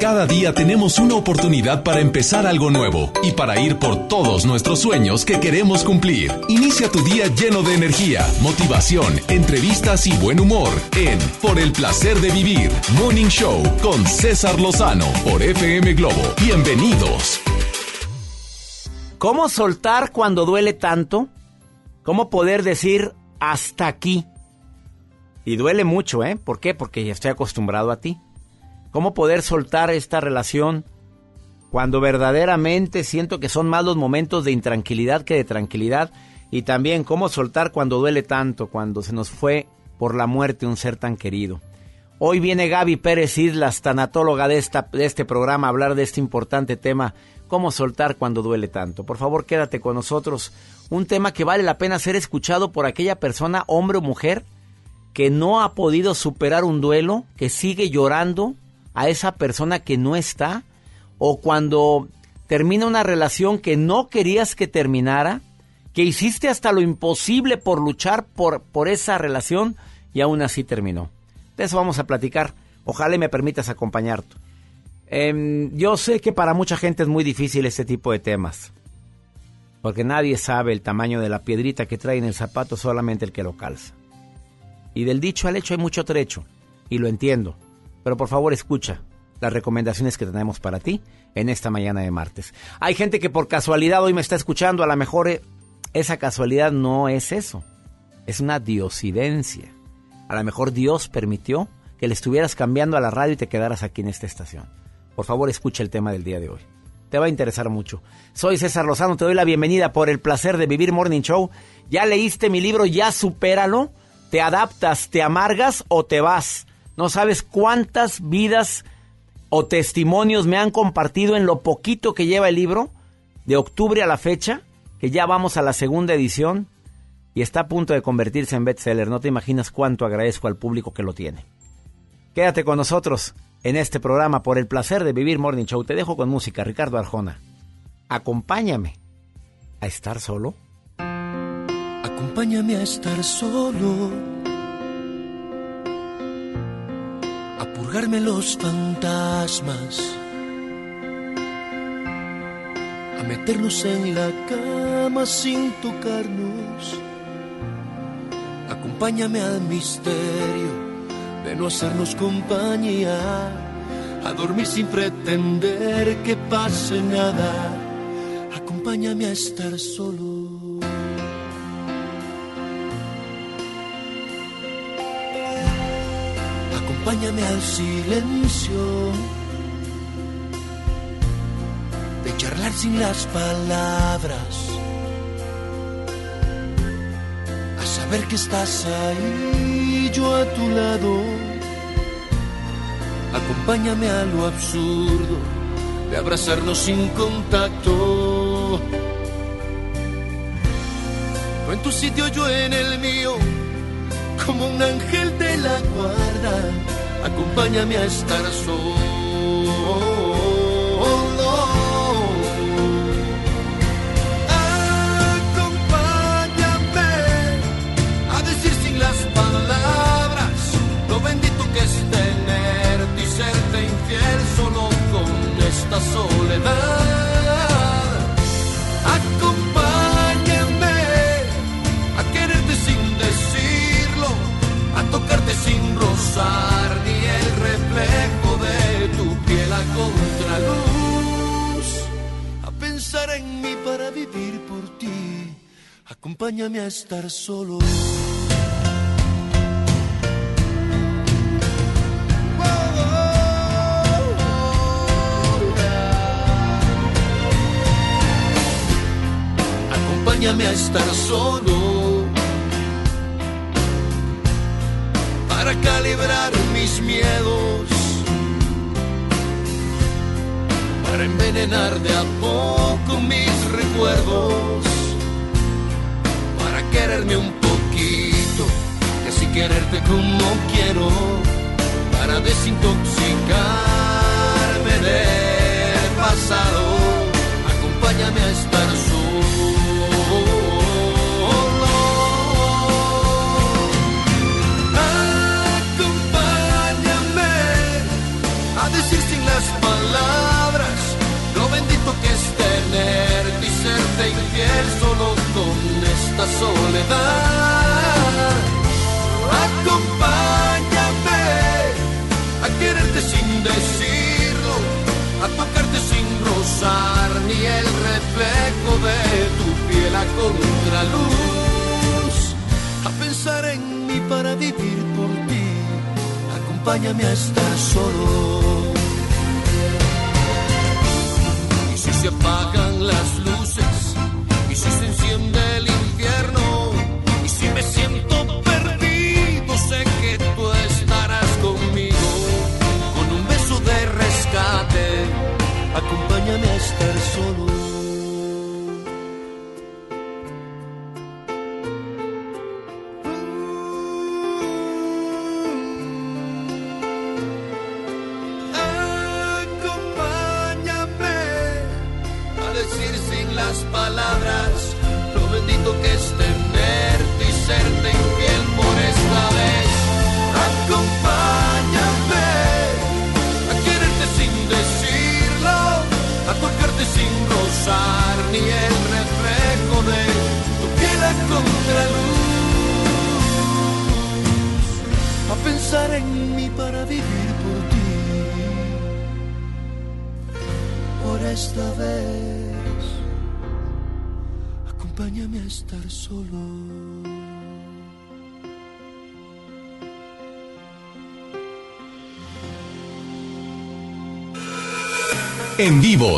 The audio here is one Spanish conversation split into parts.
Cada día tenemos una oportunidad para empezar algo nuevo y para ir por todos nuestros sueños que queremos cumplir. Inicia tu día lleno de energía, motivación, entrevistas y buen humor en Por el placer de vivir, Morning Show con César Lozano por FM Globo. Bienvenidos. ¿Cómo soltar cuando duele tanto? ¿Cómo poder decir hasta aquí? Y duele mucho, ¿eh? ¿Por qué? Porque ya estoy acostumbrado a ti. ¿Cómo poder soltar esta relación cuando verdaderamente siento que son más los momentos de intranquilidad que de tranquilidad? Y también cómo soltar cuando duele tanto, cuando se nos fue por la muerte un ser tan querido. Hoy viene Gaby Pérez Islas, tanatóloga de, de este programa, a hablar de este importante tema, cómo soltar cuando duele tanto. Por favor, quédate con nosotros. Un tema que vale la pena ser escuchado por aquella persona, hombre o mujer, que no ha podido superar un duelo, que sigue llorando a esa persona que no está, o cuando termina una relación que no querías que terminara, que hiciste hasta lo imposible por luchar por, por esa relación y aún así terminó. De eso vamos a platicar. Ojalá me permitas acompañarte. Em, yo sé que para mucha gente es muy difícil este tipo de temas. Porque nadie sabe el tamaño de la piedrita que trae en el zapato, solamente el que lo calza. Y del dicho al hecho hay mucho trecho. Y lo entiendo. Pero por favor escucha las recomendaciones que tenemos para ti en esta mañana de martes. Hay gente que por casualidad hoy me está escuchando, a lo mejor eh, esa casualidad no es eso, es una diosidencia. A lo mejor Dios permitió que le estuvieras cambiando a la radio y te quedaras aquí en esta estación. Por favor escucha el tema del día de hoy. Te va a interesar mucho. Soy César Lozano, te doy la bienvenida por el placer de vivir Morning Show. ¿Ya leíste mi libro? ¿Ya supéralo? ¿Te adaptas, te amargas o te vas? No sabes cuántas vidas o testimonios me han compartido en lo poquito que lleva el libro, de octubre a la fecha, que ya vamos a la segunda edición y está a punto de convertirse en bestseller. No te imaginas cuánto agradezco al público que lo tiene. Quédate con nosotros en este programa por el placer de vivir Morning Show. Te dejo con música, Ricardo Arjona. Acompáñame a estar solo. Acompáñame a estar solo purgarme los fantasmas, a meternos en la cama sin tocarnos. Acompáñame al misterio de no hacernos compañía, a dormir sin pretender que pase nada. Acompáñame a estar solo. Acompáñame al silencio de charlar sin las palabras, a saber que estás ahí, yo a tu lado. Acompáñame a lo absurdo de abrazarnos sin contacto. No en tu sitio, yo en el mío, como un ángel de la guarda acompáñame a estar solo. Estar solo. Acompáñame a estar solo como quiero, para desintoxicarme del acompáñame a estar solo. Acompáñame a decir sin las palabras lo bendito que es tenerte y serte infiel solo con esta soledad. Acompáñame a quererte sin decirlo, a tocarte sin rozar ni el reflejo de tu piel a contraluz, a pensar en mí para vivir por ti. Acompáñame a estar solo. Y si se apagan las luces, acompáñame a estar solo.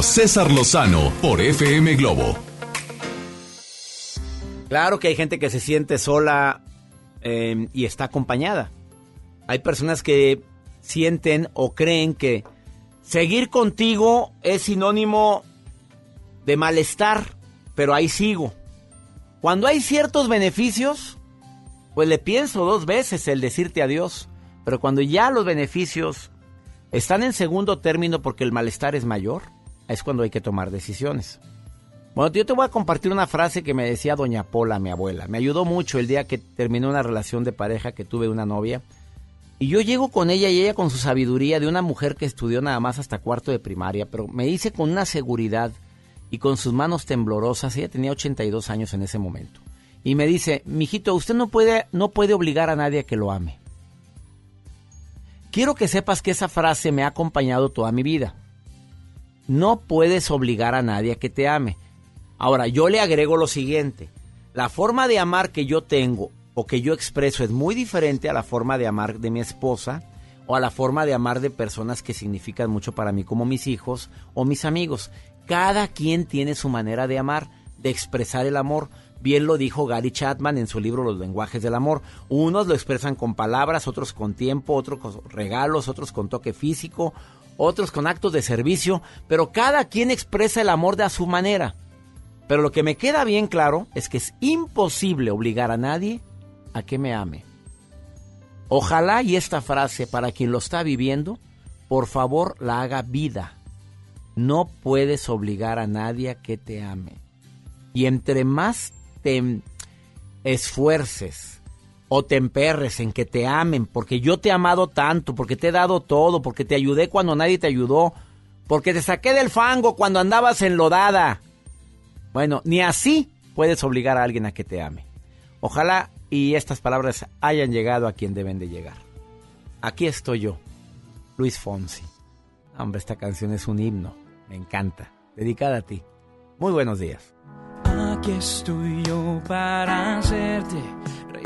César Lozano por FM Globo. Claro que hay gente que se siente sola eh, y está acompañada. Hay personas que sienten o creen que seguir contigo es sinónimo de malestar, pero ahí sigo. Cuando hay ciertos beneficios, pues le pienso dos veces el decirte adiós. Pero cuando ya los beneficios están en segundo término porque el malestar es mayor, es cuando hay que tomar decisiones. Bueno, yo te voy a compartir una frase que me decía doña Pola, mi abuela. Me ayudó mucho el día que terminé una relación de pareja que tuve una novia. Y yo llego con ella y ella con su sabiduría de una mujer que estudió nada más hasta cuarto de primaria, pero me dice con una seguridad y con sus manos temblorosas, ella tenía 82 años en ese momento. Y me dice, mijito, usted no puede, no puede obligar a nadie a que lo ame. Quiero que sepas que esa frase me ha acompañado toda mi vida. No puedes obligar a nadie a que te ame. Ahora, yo le agrego lo siguiente. La forma de amar que yo tengo o que yo expreso es muy diferente a la forma de amar de mi esposa o a la forma de amar de personas que significan mucho para mí como mis hijos o mis amigos. Cada quien tiene su manera de amar, de expresar el amor. Bien lo dijo Gary Chapman en su libro Los lenguajes del amor. Unos lo expresan con palabras, otros con tiempo, otros con regalos, otros con toque físico, otros con actos de servicio, pero cada quien expresa el amor de a su manera. Pero lo que me queda bien claro es que es imposible obligar a nadie a que me ame. Ojalá y esta frase para quien lo está viviendo, por favor la haga vida. No puedes obligar a nadie a que te ame. Y entre más te esfuerces o te emperres en que te amen, porque yo te he amado tanto, porque te he dado todo, porque te ayudé cuando nadie te ayudó, porque te saqué del fango cuando andabas enlodada. Bueno, ni así puedes obligar a alguien a que te ame. Ojalá y estas palabras hayan llegado a quien deben de llegar. Aquí estoy yo, Luis Fonsi. Hombre, esta canción es un himno, me encanta, dedicada a ti. Muy buenos días. Aquí estoy yo para hacerte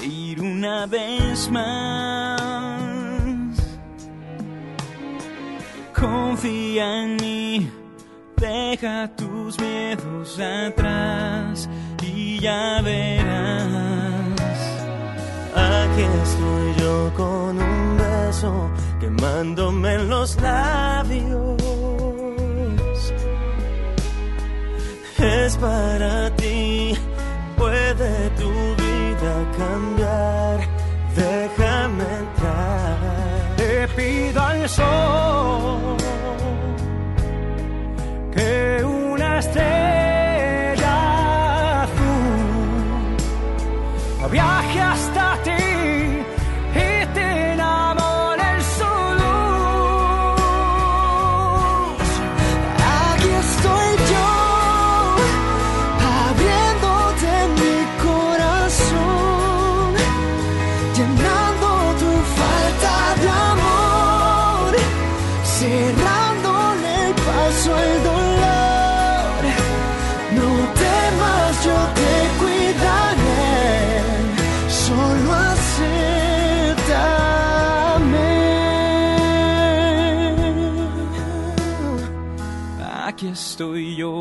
reír una vez más. Confía en mí, deja tus miedos atrás y ya verás. Aquí estoy yo con un beso quemándome en los labios. Es para ti, puede tu vida cambiar, déjame entrar. Te pido al sol que una estrella azul viaje.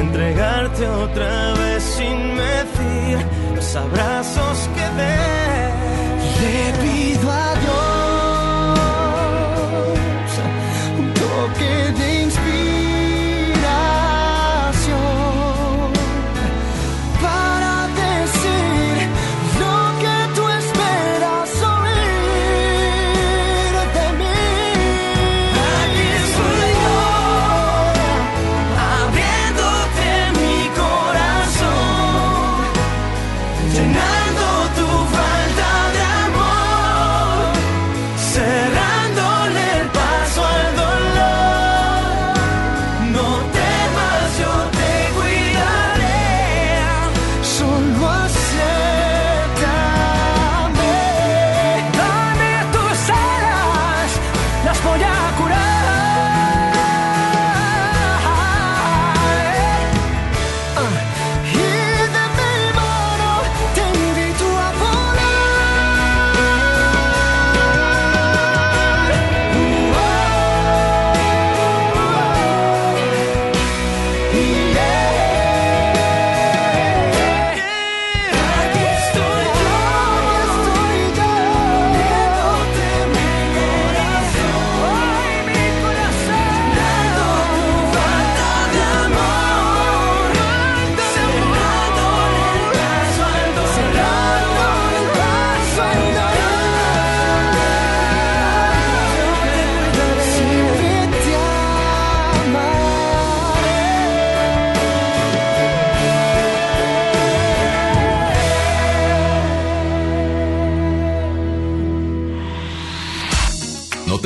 entregarte otra vez sin medir los abrazos que des. Le a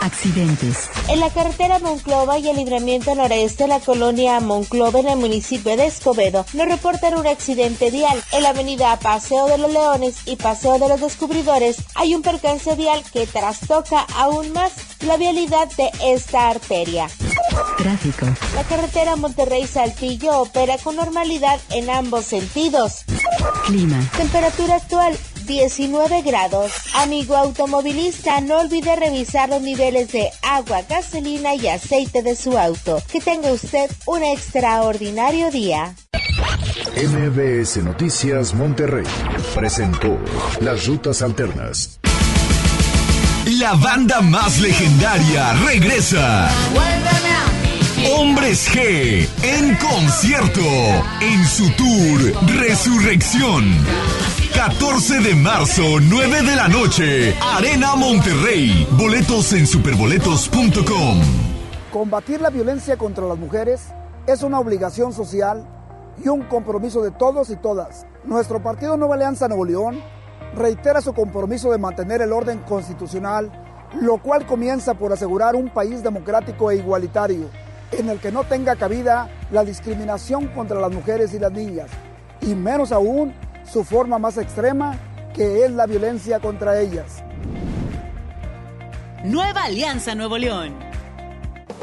Accidentes. En la carretera Monclova y el libramiento noreste de la colonia Monclova en el municipio de Escobedo nos reportan un accidente vial. En la avenida Paseo de los Leones y Paseo de los Descubridores hay un percance vial que trastoca aún más la vialidad de esta arteria. Tráfico. La carretera Monterrey-Saltillo opera con normalidad en ambos sentidos. Clima. Temperatura actual 19 grados. Amigo automovilista, no olvide revisar los niveles de agua, gasolina y aceite de su auto. Que tenga usted un extraordinario día. MBS Noticias Monterrey presentó Las Rutas Alternas. La banda más legendaria regresa. Hombres G en concierto en su tour Resurrección. 14 de marzo, 9 de la noche, Arena Monterrey. Boletos en superboletos.com. Combatir la violencia contra las mujeres es una obligación social y un compromiso de todos y todas. Nuestro partido Nueva Alianza Nuevo León reitera su compromiso de mantener el orden constitucional, lo cual comienza por asegurar un país democrático e igualitario, en el que no tenga cabida la discriminación contra las mujeres y las niñas, y menos aún su forma más extrema, que es la violencia contra ellas. Nueva Alianza Nuevo León.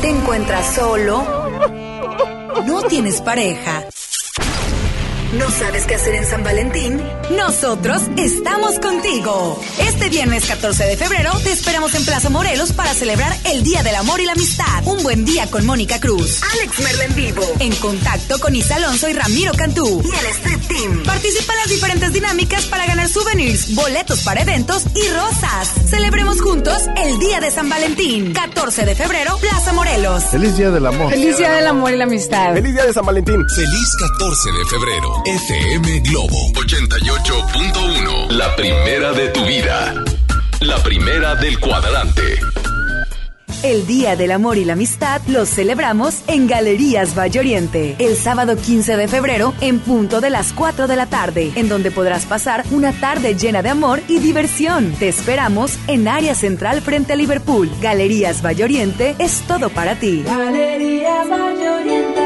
¿Te encuentras solo? ¿No tienes pareja? ¿No sabes qué hacer en San Valentín? Nosotros estamos contigo. Este viernes 14 de febrero te esperamos en Plaza Morelos para celebrar el Día del Amor y la Amistad. Un buen día con Mónica Cruz, Alex Merla en vivo, en contacto con Isa Alonso y Ramiro Cantú y el Street Team. Participa en las diferentes dinámicas para ganar souvenirs, boletos para eventos y rosas. Celebremos juntos el Día de San Valentín. 14 de febrero, Plaza Morelos. Feliz Día del Amor. Feliz Día del Amor y la Amistad. Feliz Día de San Valentín. Feliz 14 de febrero. FM Globo 88.1. La primera de tu vida. La primera del cuadrante. El Día del Amor y la Amistad lo celebramos en Galerías Valle Oriente, el sábado 15 de febrero en punto de las 4 de la tarde, en donde podrás pasar una tarde llena de amor y diversión. Te esperamos en área central frente a Liverpool. Galerías Valle Oriente es todo para ti. Galerías Valle Oriente.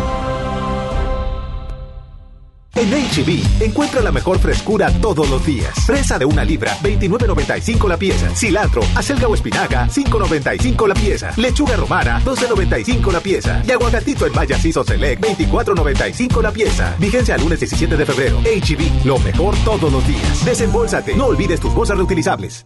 En HB, encuentra la mejor frescura todos los días. Fresa de una libra, 29.95 la pieza. Cilantro, acelga o espinaca, 5.95 la pieza. Lechuga romana, 12.95 la pieza. Y aguacatito en Maya Ciso Select, 24.95 la pieza. Vigencia lunes 17 de febrero. HB, lo mejor todos los días. Desembolsate, no olvides tus bolsas reutilizables.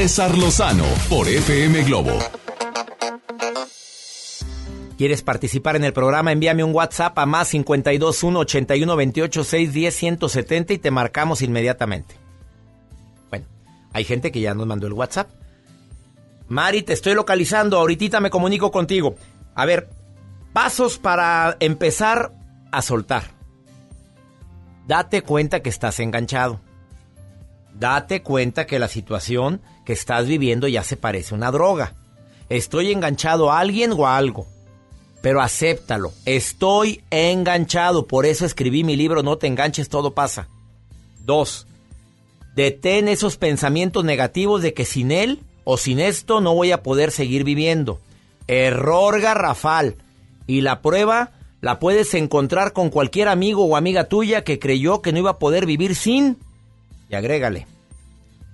César Lozano por FM Globo. ¿Quieres participar en el programa? Envíame un WhatsApp a más 521 81 28 610 170 y te marcamos inmediatamente. Bueno, hay gente que ya nos mandó el WhatsApp. Mari, te estoy localizando. Ahorita me comunico contigo. A ver, pasos para empezar a soltar. Date cuenta que estás enganchado. Date cuenta que la situación que estás viviendo ya se parece a una droga. Estoy enganchado a alguien o a algo. Pero acéptalo. Estoy enganchado. Por eso escribí mi libro No te enganches, todo pasa. Dos. Detén esos pensamientos negativos de que sin él o sin esto no voy a poder seguir viviendo. Error garrafal. Y la prueba la puedes encontrar con cualquier amigo o amiga tuya que creyó que no iba a poder vivir sin. Y agrégale.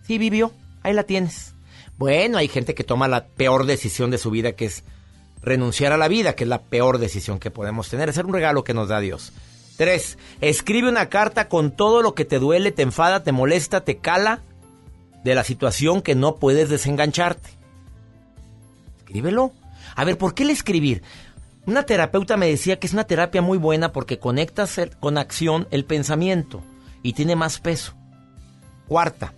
Sí vivió, ahí la tienes. Bueno, hay gente que toma la peor decisión de su vida, que es renunciar a la vida, que es la peor decisión que podemos tener. Es un regalo que nos da Dios. Tres, escribe una carta con todo lo que te duele, te enfada, te molesta, te cala de la situación que no puedes desengancharte. Escríbelo. A ver, ¿por qué el escribir? Una terapeuta me decía que es una terapia muy buena porque conectas con acción el pensamiento y tiene más peso. Cuarta,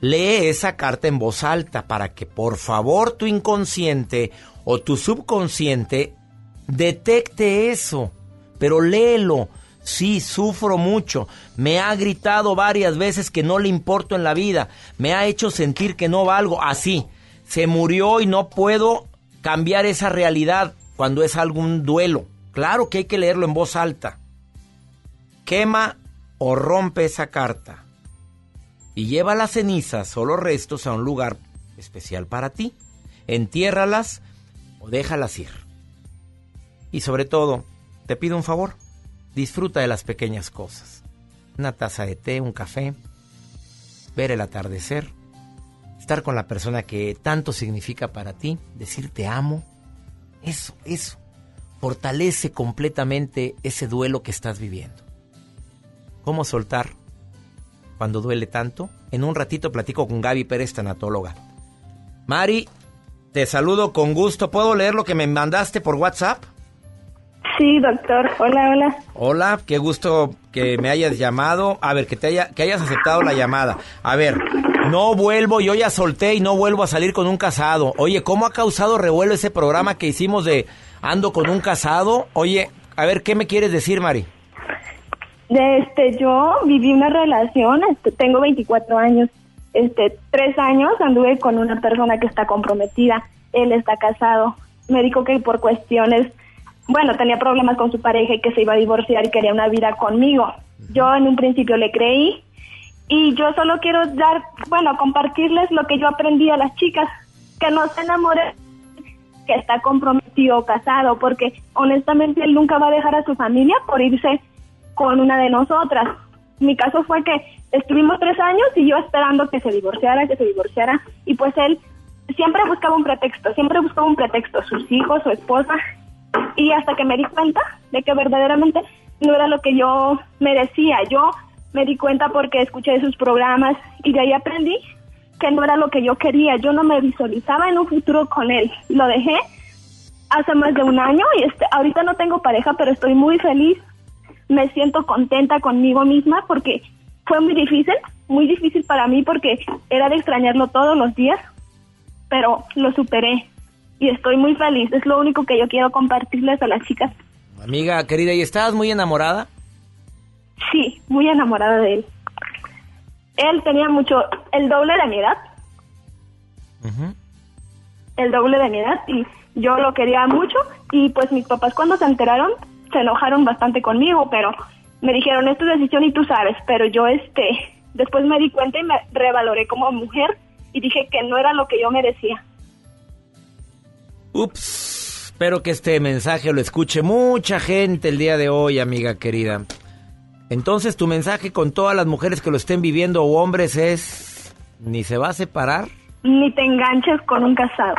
lee esa carta en voz alta para que por favor tu inconsciente o tu subconsciente detecte eso. Pero léelo. Sí, sufro mucho. Me ha gritado varias veces que no le importo en la vida. Me ha hecho sentir que no valgo. Así. Se murió y no puedo cambiar esa realidad cuando es algún duelo. Claro que hay que leerlo en voz alta. Quema o rompe esa carta y lleva las cenizas o los restos a un lugar especial para ti. Entiérralas o déjalas ir. Y sobre todo, te pido un favor, disfruta de las pequeñas cosas. Una taza de té, un café, ver el atardecer, estar con la persona que tanto significa para ti, decir te amo. Eso, eso. Fortalece completamente ese duelo que estás viviendo. ¿Cómo soltar cuando duele tanto? En un ratito platico con Gaby Pérez, tanatóloga. Mari, te saludo con gusto. ¿Puedo leer lo que me mandaste por WhatsApp? Sí, doctor. Hola, hola. Hola, qué gusto que me hayas llamado. A ver, que te haya, que hayas aceptado la llamada. A ver, no vuelvo, yo ya solté y no vuelvo a salir con un casado. Oye, ¿cómo ha causado revuelo ese programa que hicimos de Ando con un casado? Oye, a ver, ¿qué me quieres decir, Mari? De este, yo viví una relación, este, tengo 24 años, este, tres años anduve con una persona que está comprometida, él está casado, me dijo que por cuestiones, bueno, tenía problemas con su pareja y que se iba a divorciar y quería una vida conmigo. Yo en un principio le creí y yo solo quiero dar, bueno, compartirles lo que yo aprendí a las chicas, que no se enamoren que está comprometido o casado, porque honestamente él nunca va a dejar a su familia por irse con una de nosotras. Mi caso fue que estuvimos tres años y yo esperando que se divorciara, que se divorciara, y pues él siempre buscaba un pretexto, siempre buscaba un pretexto, sus hijos, su esposa, y hasta que me di cuenta de que verdaderamente no era lo que yo merecía. Yo me di cuenta porque escuché sus programas y de ahí aprendí que no era lo que yo quería. Yo no me visualizaba en un futuro con él. Lo dejé hace más de un año y este, ahorita no tengo pareja, pero estoy muy feliz. Me siento contenta conmigo misma porque fue muy difícil, muy difícil para mí porque era de extrañarlo todos los días, pero lo superé y estoy muy feliz. Es lo único que yo quiero compartirles a las chicas. Amiga querida, ¿y estabas muy enamorada? Sí, muy enamorada de él. Él tenía mucho, el doble de mi edad. El doble de mi edad y yo lo quería mucho y pues mis papás cuando se enteraron se enojaron bastante conmigo, pero me dijeron, es tu decisión y tú sabes, pero yo este, después me di cuenta y me revaloré como mujer y dije que no era lo que yo merecía. Ups, espero que este mensaje lo escuche mucha gente el día de hoy, amiga querida. Entonces tu mensaje con todas las mujeres que lo estén viviendo o hombres es, ni se va a separar. Ni te enganches con un casado.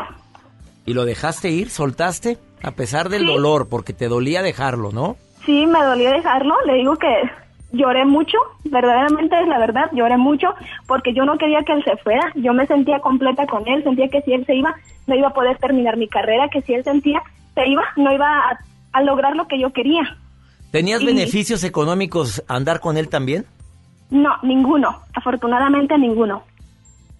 ¿Y lo dejaste ir? ¿Soltaste? A pesar del dolor, porque te dolía dejarlo, ¿no? Sí, me dolía dejarlo. Le digo que lloré mucho, verdaderamente es la verdad, lloré mucho porque yo no quería que él se fuera, yo me sentía completa con él, sentía que si él se iba no iba a poder terminar mi carrera, que si él sentía se iba no iba a, a lograr lo que yo quería. ¿Tenías Y- beneficios económicos andar con él también? No, ninguno, afortunadamente ninguno.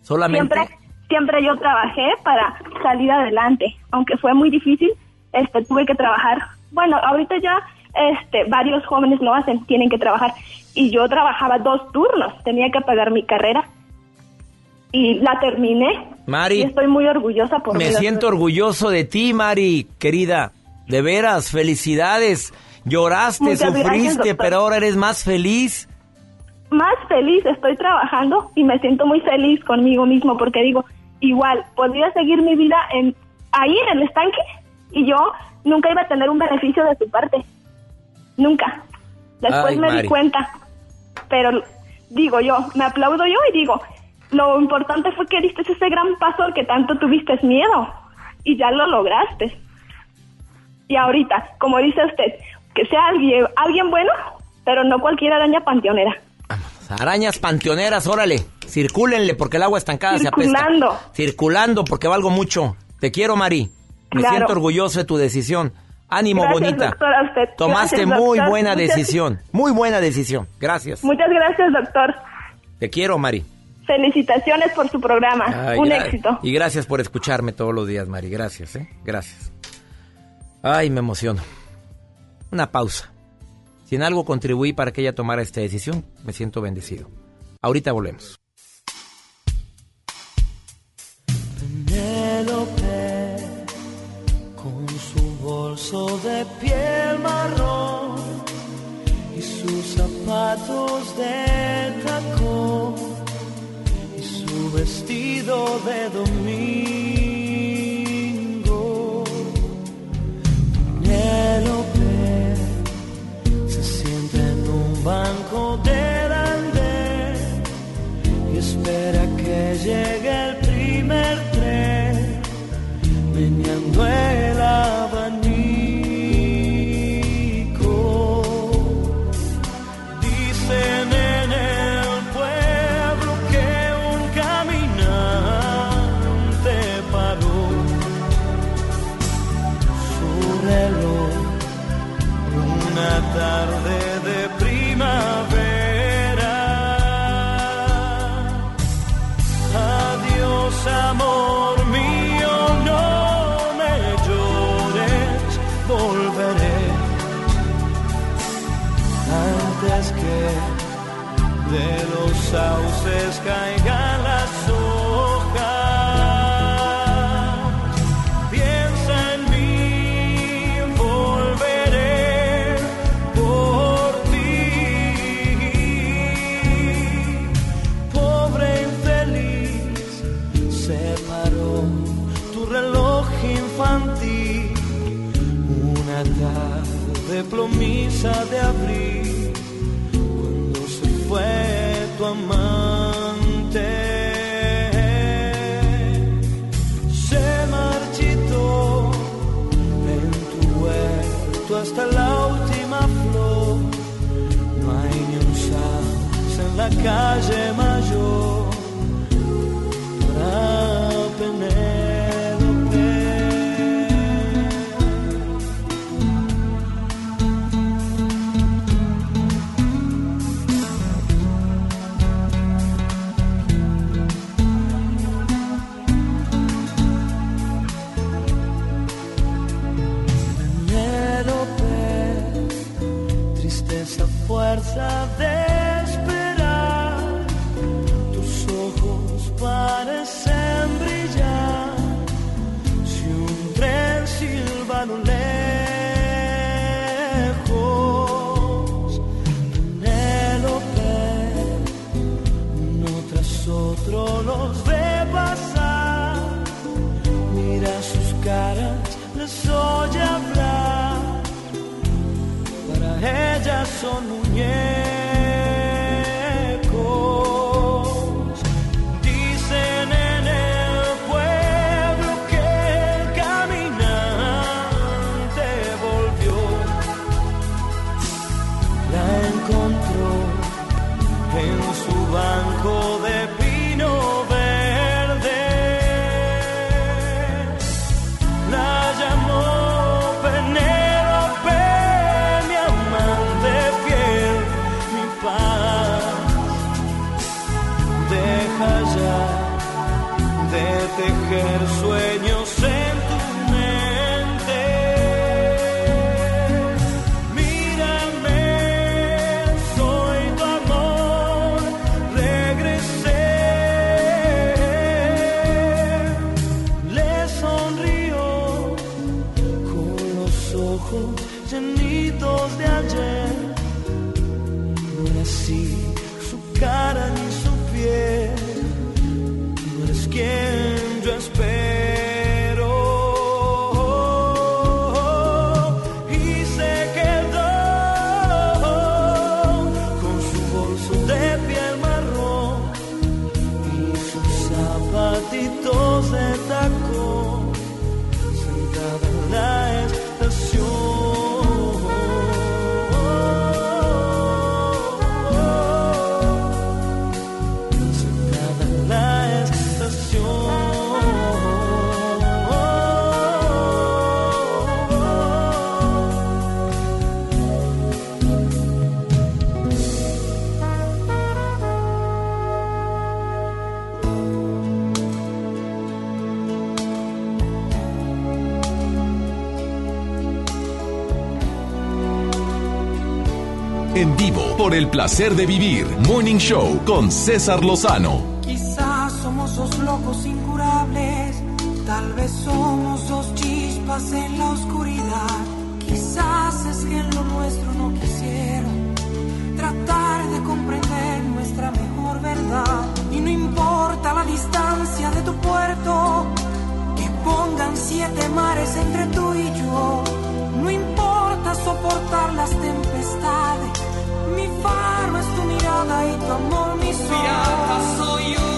Solamente. Siempre, siempre yo trabajé para salir adelante, aunque fue muy difícil, este, tuve que trabajar. Bueno, ahorita ya, este, varios jóvenes lo hacen, tienen que trabajar, y yo trabajaba dos turnos, tenía que pagar mi carrera y la terminé. Mari. Y estoy muy orgullosa por Me siento orgulloso de ti, Mari, querida. De veras, felicidades. Lloraste, Muchas sufriste, pero ahora eres más feliz. más feliz, estoy trabajando y me siento muy feliz conmigo mismo porque digo, igual, podría seguir mi vida en ahí en el estanque y yo nunca iba a tener un beneficio de su parte. Nunca. Después Ay, me Mari. di cuenta. Pero digo yo, me aplaudo yo y digo, lo importante fue que diste ese gran paso al que tanto tuviste miedo y ya lo lograste. Y ahorita, como dice usted, que sea alguien, alguien bueno, pero no cualquier araña panteonera. Arañas panteoneras, órale. Circúlenle porque el agua estancada se Circulando. apesta. Circulando porque valgo mucho. Te quiero, Mari. Me Claro. siento orgulloso de tu decisión. Ánimo, Gracias, bonita. doctor, a usted. Tomaste Gracias, muy doctor. buena Muchas- decisión. Muy buena decisión. Gracias. Muchas gracias, doctor. Te quiero, Mari. Felicitaciones por su programa. Ay, Un éxito. Y gracias por escucharme todos los días, Mari. Gracias, ¿eh? Gracias. Ay, me emociono. Una pausa. Si en algo contribuí para que ella tomara esta decisión, me siento bendecido. Ahorita volvemos. Penélope, de piel marrón y sus zapatos de tacón y su vestido de domingo. Penélope se sienta en un banco del andén y espera que llegue el primer tren, meneando el de los sauces caigan por el placer de vivir. Morning Show con César Lozano. Quizás somos dos locos incurables, tal vez somos dos chispas en la oscuridad. Quizás es que en lo nuestro no quisieron tratar de comprender nuestra mejor verdad. Y no importa la distancia de tu puerto, que pongan siete mares entre tú y yo. No importa soportar las tempestades, mi faro es tu mirada y tu amor mi sol. Pirata soy yo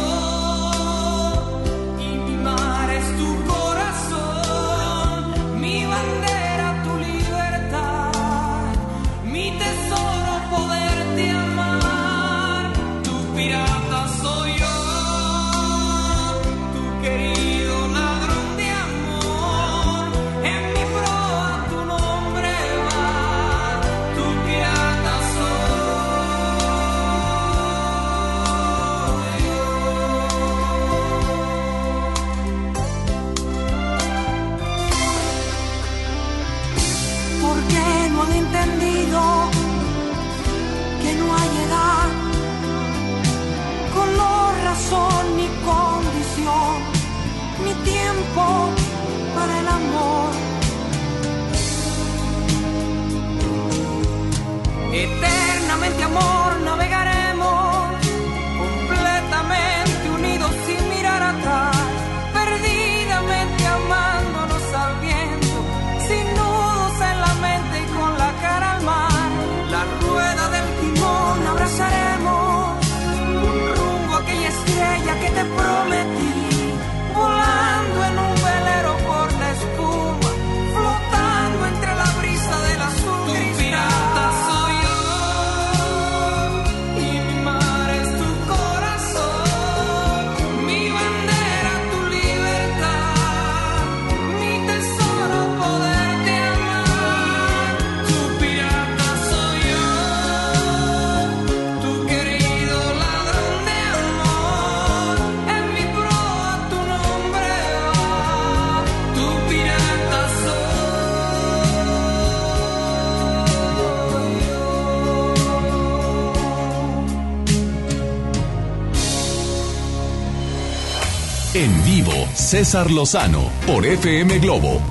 César Lozano por FM Globo.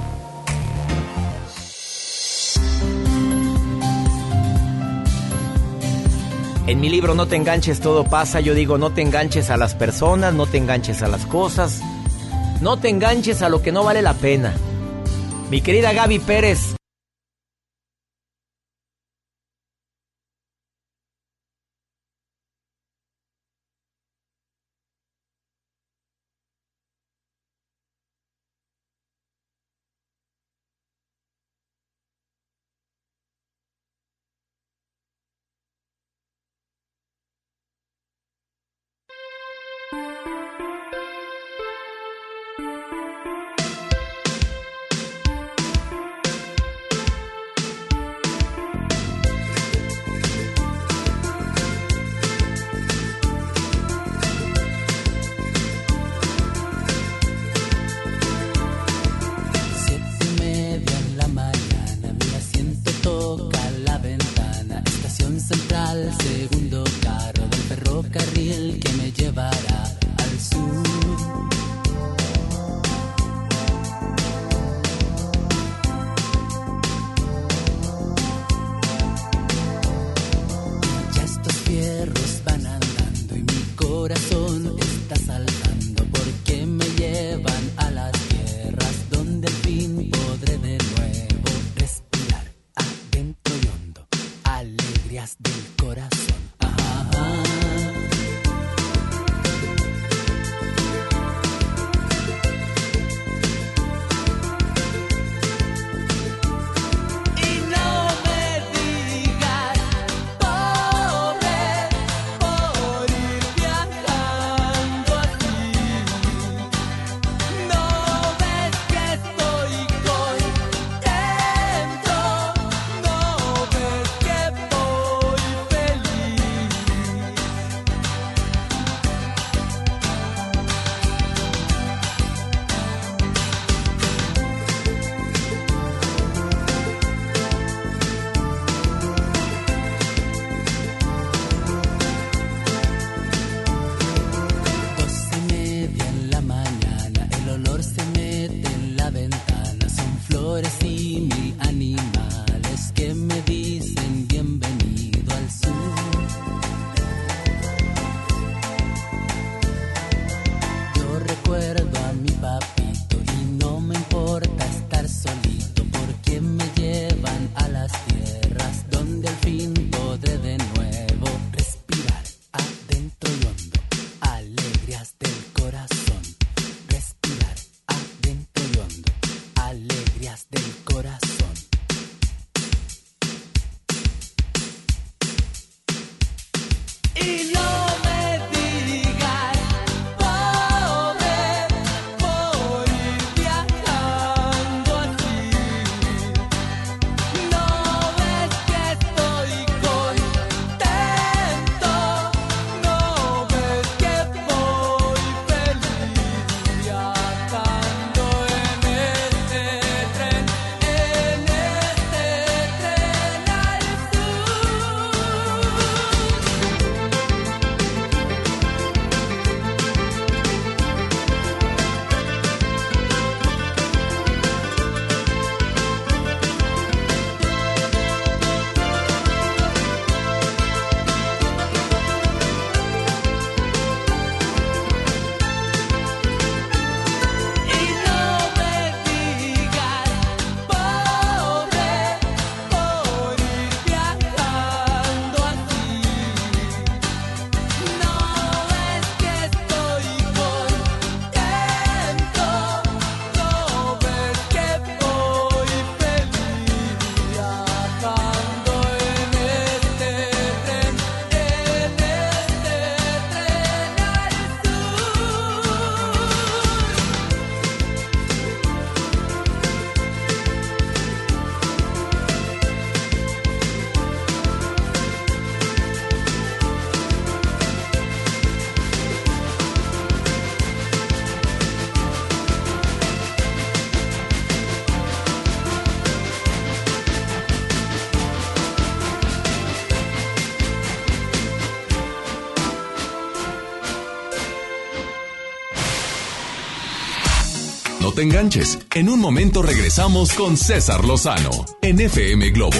En mi libro No te enganches, todo pasa. Yo digo, no te enganches a las personas, no te enganches a las cosas, no te enganches a lo que no vale la pena. Mi querida Gaby Pérez, enganches. En un momento regresamos con César Lozano en FM Globo.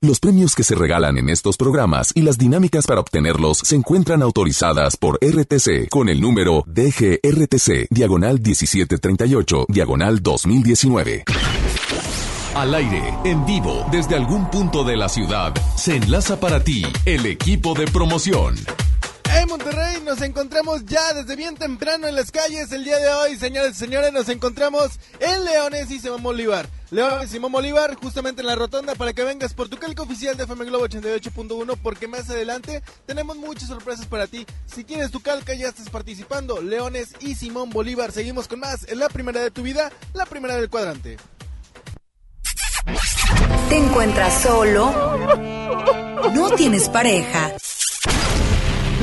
Los premios que se regalan en estos programas y las dinámicas para obtenerlos se encuentran autorizadas por RTC con el número DGRTC, diagonal 1738, diagonal 2019. Al aire, en vivo, desde algún punto de la ciudad, se enlaza para ti el equipo de promoción. En Monterrey nos encontramos ya desde bien temprano en las calles el día de hoy, señores y señores, nos encontramos en Leones y Simón Bolívar. Leones y Simón Bolívar, justamente en la rotonda para que vengas por tu calco oficial de FM Globo 88.1 porque más adelante tenemos muchas sorpresas para ti. Si tienes tu calca ya estás participando. Leones y Simón Bolívar, seguimos con más en la primera de tu vida, la primera del cuadrante. ¿Te encuentras solo? ¿No tienes pareja?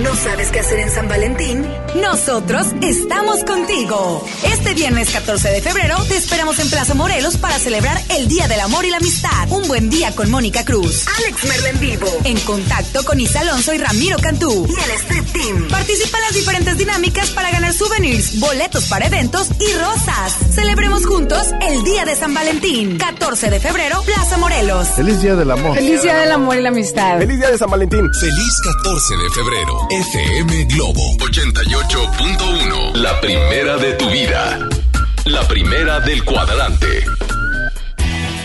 ¿No sabes qué hacer en San Valentín? Nosotros estamos contigo. Este viernes 14 de febrero te esperamos en Plaza Morelos para celebrar el Día del Amor y la Amistad. Un buen día con Mónica Cruz, Alex Merla en vivo, en contacto con Isa Alonso y Ramiro Cantú. Y el Street Team. Participa en las diferentes dinámicas para ganar souvenirs, boletos para eventos y rosas. Celebremos juntos el Día de San Valentín. 14 de febrero, Plaza Morelos. Feliz Día del Amor. Feliz Día del Amor y la Amistad. Feliz Día de San Valentín. Feliz 14 de febrero. FM Globo 88.1. La primera de tu vida. La primera del cuadrante.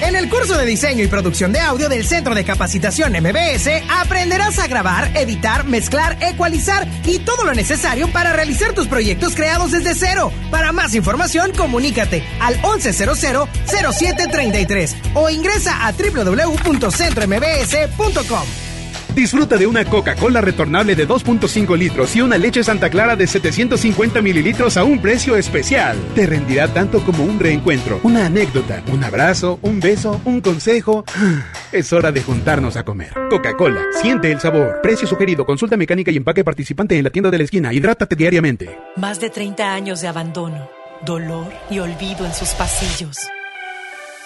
En el curso de diseño y producción de audio del Centro de Capacitación MBS aprenderás a grabar, editar, mezclar, ecualizar y todo lo necesario para realizar tus proyectos creados desde cero. Para más información, comunícate al 1100-0733 o ingresa a www.centrombs.com. Disfruta de una Coca-Cola retornable de 2.5 litros y una leche Santa Clara de 750 mililitros a un precio especial. Te rendirá tanto como un reencuentro, una anécdota, un abrazo, un beso, un consejo. Es hora de juntarnos a comer. Coca-Cola, siente el sabor. Precio sugerido, consulta mecánica y empaque participante en la tienda de la esquina. Hidrátate diariamente. Más de 30 años de abandono, dolor y olvido en sus pasillos.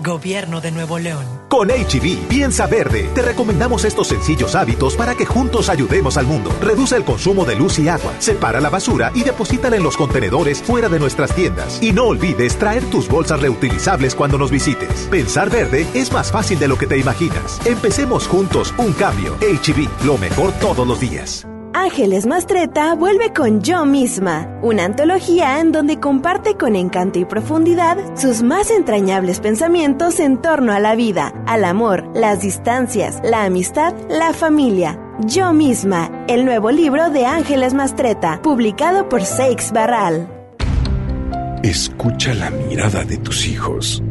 Gobierno de Nuevo León. Con HB, piensa verde. Te recomendamos estos sencillos hábitos para que juntos ayudemos al mundo. Reduce el consumo de luz y agua, separa la basura y deposítala en los contenedores fuera de nuestras tiendas. Y no olvides traer tus bolsas reutilizables cuando nos visites. Pensar verde es más fácil de lo que te imaginas. Empecemos juntos un cambio. HB, lo mejor todos los días. Ángeles Mastreta vuelve con Yo misma, una antología en donde comparte con encanto y profundidad sus más entrañables pensamientos en torno a la vida, al amor, las distancias, la amistad, la familia. Yo misma, el nuevo libro de Ángeles Mastreta, publicado por Seix Barral. Escucha la mirada de tus hijos.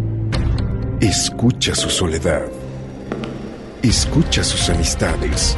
Escucha su soledad. Escucha sus amistades.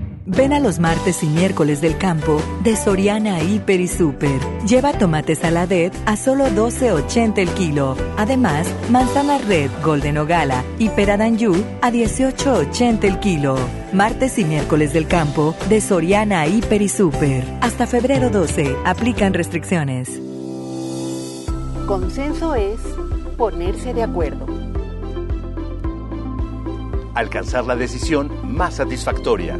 Ven a los martes y miércoles del campo de Soriana Hiper y Super. Lleva tomate saladet a solo 12.80 el kilo. Además, manzana red Golden Ogala y pera a 18.80 el kilo. Martes y miércoles del campo de Soriana Hiper y Super. Hasta febrero 12. Aplican restricciones. Consenso es ponerse de acuerdo. Alcanzar la decisión más satisfactoria.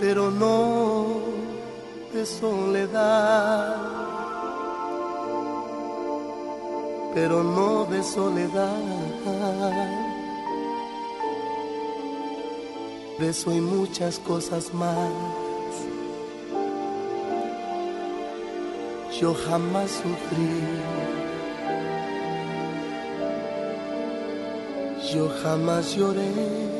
pero no de soledad. Pero no de soledad. De eso y muchas cosas más. Yo jamás sufrí. Yo jamás lloré.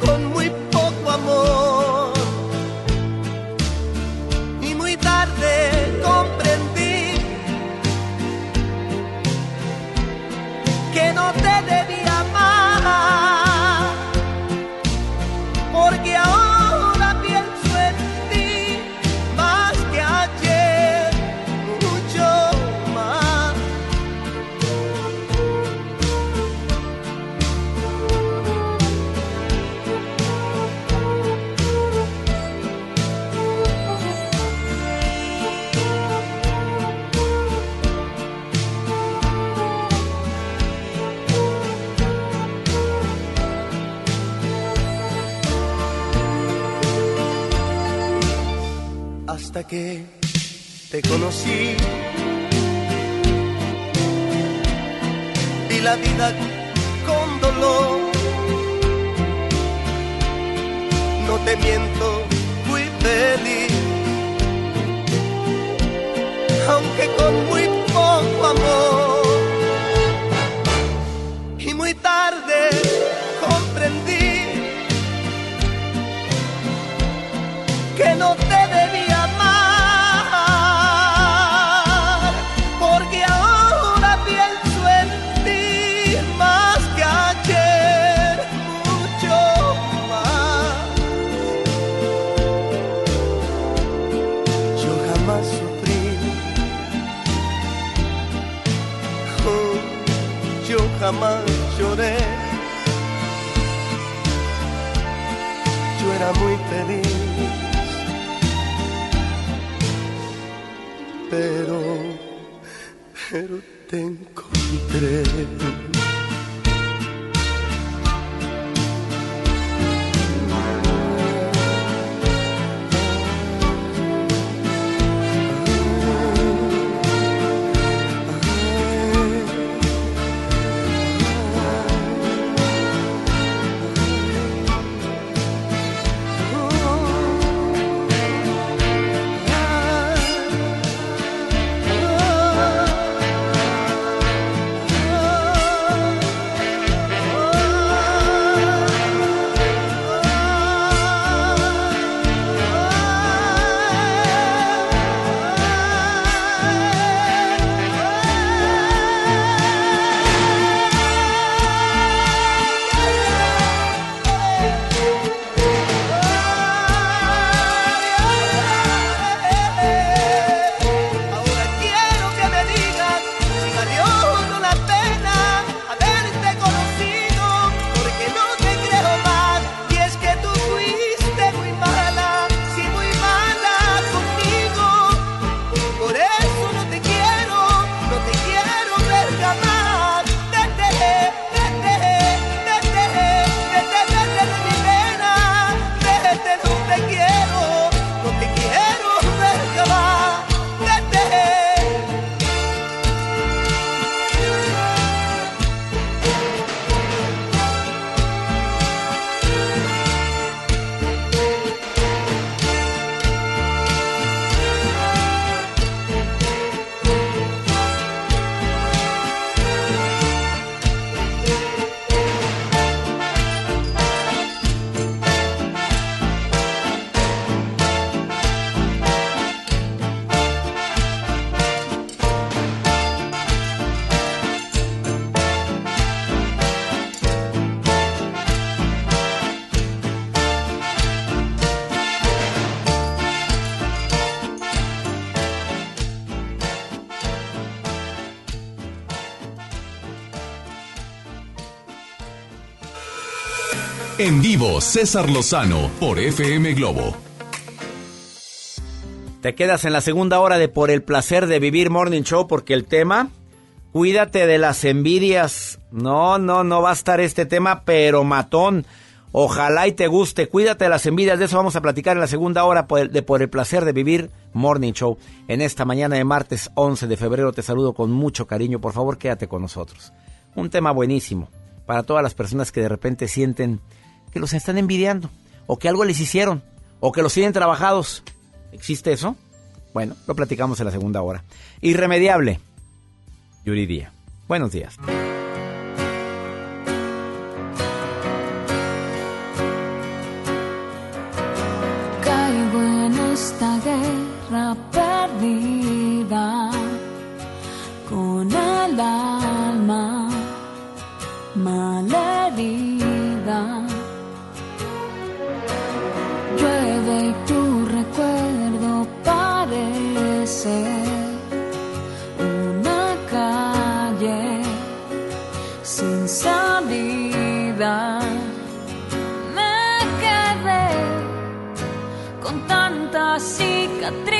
Con muy poco amor. Que te conocí, vi la vida con dolor. No te miento, fui feliz, aunque con muy poco amor. Pero En vivo, César Lozano por FM Globo. Te quedas en la segunda hora de Por el placer de vivir Morning Show porque el tema, cuídate de las envidias. No, no, no va a estar este tema, pero matón. Ojalá y te guste. Cuídate de las envidias. De eso vamos a platicar en la segunda hora de Por el placer de vivir Morning Show. En esta mañana de martes 11 de febrero te saludo con mucho cariño. Por favor, quédate con nosotros. Un tema buenísimo para todas las personas que de repente sienten que los están envidiando, o que algo les hicieron, o que los tienen trabajados. ¿Existe eso? Bueno, lo platicamos en la segunda hora. Irremediable. Yuri Buenos días. Cicatrices.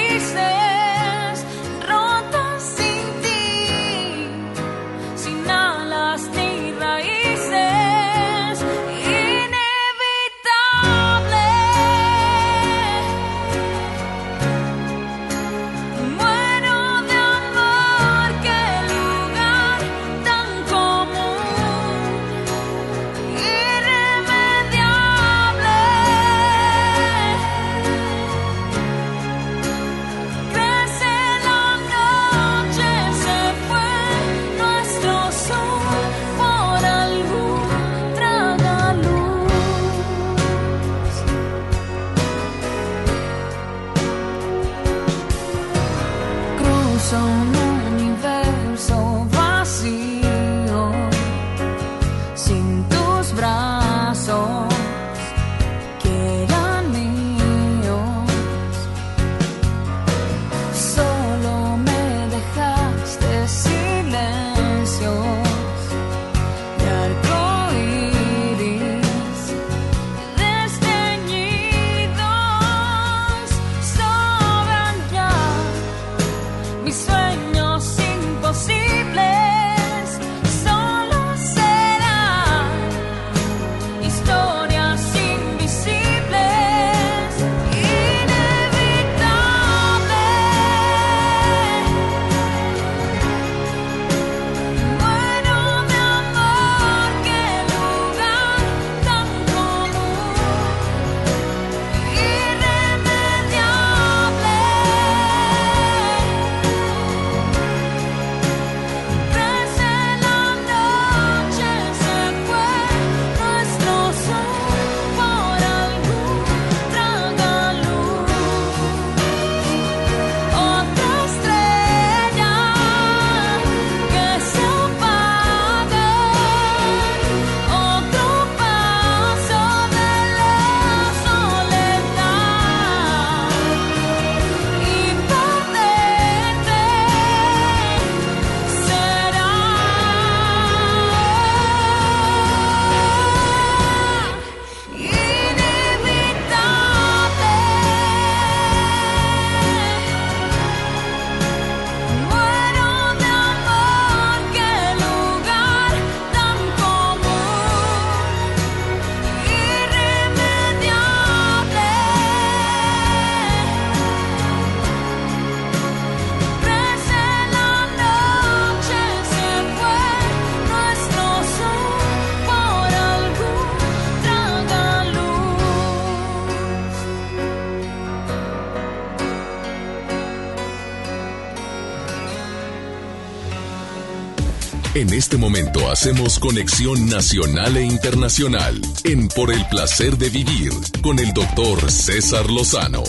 Este momento hacemos conexión nacional e internacional en Por el placer de vivir con el doctor César Lozano.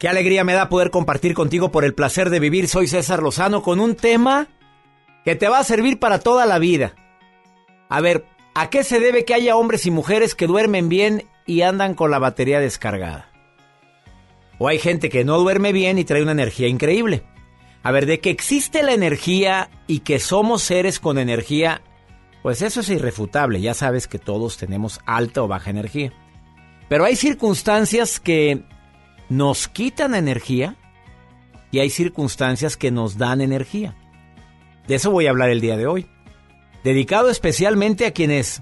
Qué alegría me da poder compartir contigo por el placer de vivir. Soy César Lozano con un tema que te va a servir para toda la vida. A ver, ¿a qué se debe que haya hombres y mujeres que duermen bien y andan con la batería descargada? O hay gente que no duerme bien y trae una energía increíble. A ver, de que existe la energía y que somos seres con energía, Pues eso es irrefutable, ya sabes que todos tenemos alta o baja energía. Pero hay circunstancias que nos quitan energía y hay circunstancias que nos dan energía. De eso voy a hablar el día de hoy. Dedicado especialmente a quienes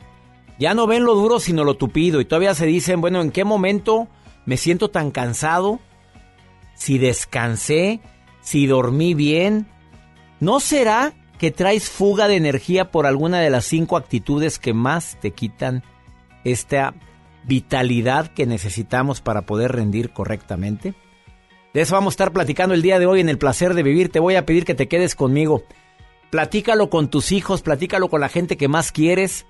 ya no ven lo duro sino lo tupido y todavía se dicen, bueno, ¿en qué momento me siento tan cansado? Si descansé, si dormí bien. ¿No será que traes fuga de energía por alguna de las cinco actitudes que más te quitan esta vitalidad que necesitamos para poder rendir correctamente? De eso vamos a estar platicando el día de hoy en el placer de vivir. Te voy a pedir que te quedes conmigo. Platícalo con tus hijos, platícalo con la gente que más quieres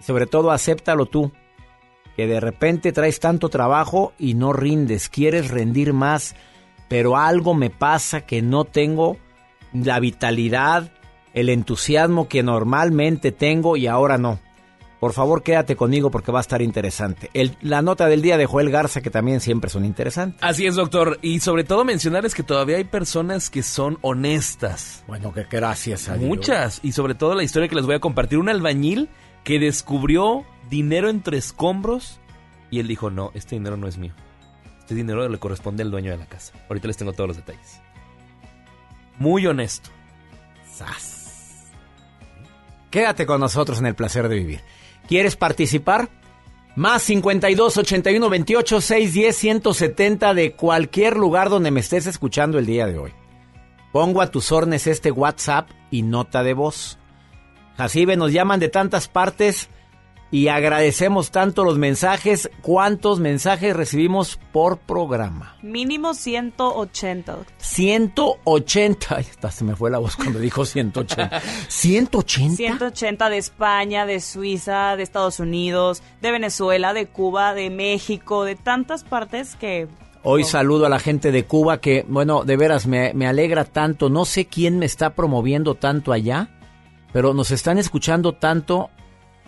y sobre todo acéptalo tú. Que de repente traes tanto trabajo y no rindes, quieres rendir más, pero algo me pasa que no tengo la vitalidad, el entusiasmo que normalmente tengo y ahora no. Por favor, quédate conmigo porque va a estar interesante. la nota del día de Joel Garza, que también siempre son interesantes. Así es, doctor. Y sobre todo mencionarles que todavía hay personas que son honestas. Bueno, que gracias a Muchas. Y sobre todo la historia que les voy a compartir. Un albañil que descubrió dinero entre escombros y él dijo, no, este dinero no es mío. Este dinero le corresponde al dueño de la casa. Ahorita les tengo todos los detalles. Muy honesto. ¡Sas! Quédate con nosotros en el placer de vivir. ¿Quieres participar? Más 52 81 28 610 170 de cualquier lugar donde me estés escuchando el día de hoy. Pongo a tus órdenes este WhatsApp y nota de voz. Así nos llaman de tantas partes y agradecemos tanto los mensajes. ¿Cuántos mensajes recibimos por programa? Mínimo 180. 180. Ay, se me fue la voz cuando dijo 180. 180. 180 de España, de Suiza, de Estados Unidos, de Venezuela, de Cuba, de México, de tantas partes que... Hoy saludo a la gente de Cuba que, bueno, de veras me, me alegra tanto. No sé quién me está promoviendo tanto allá, pero nos están escuchando tanto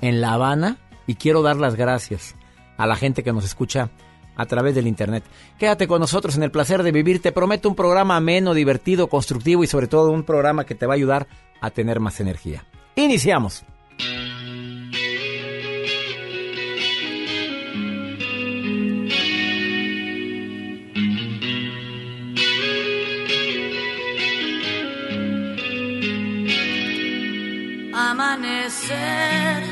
en La Habana y quiero dar las gracias a la gente que nos escucha a través del internet. Quédate con nosotros en el placer de vivir. Te prometo un programa ameno, divertido, constructivo y sobre todo un programa que te va a ayudar a tener más energía. Iniciamos. Amanecer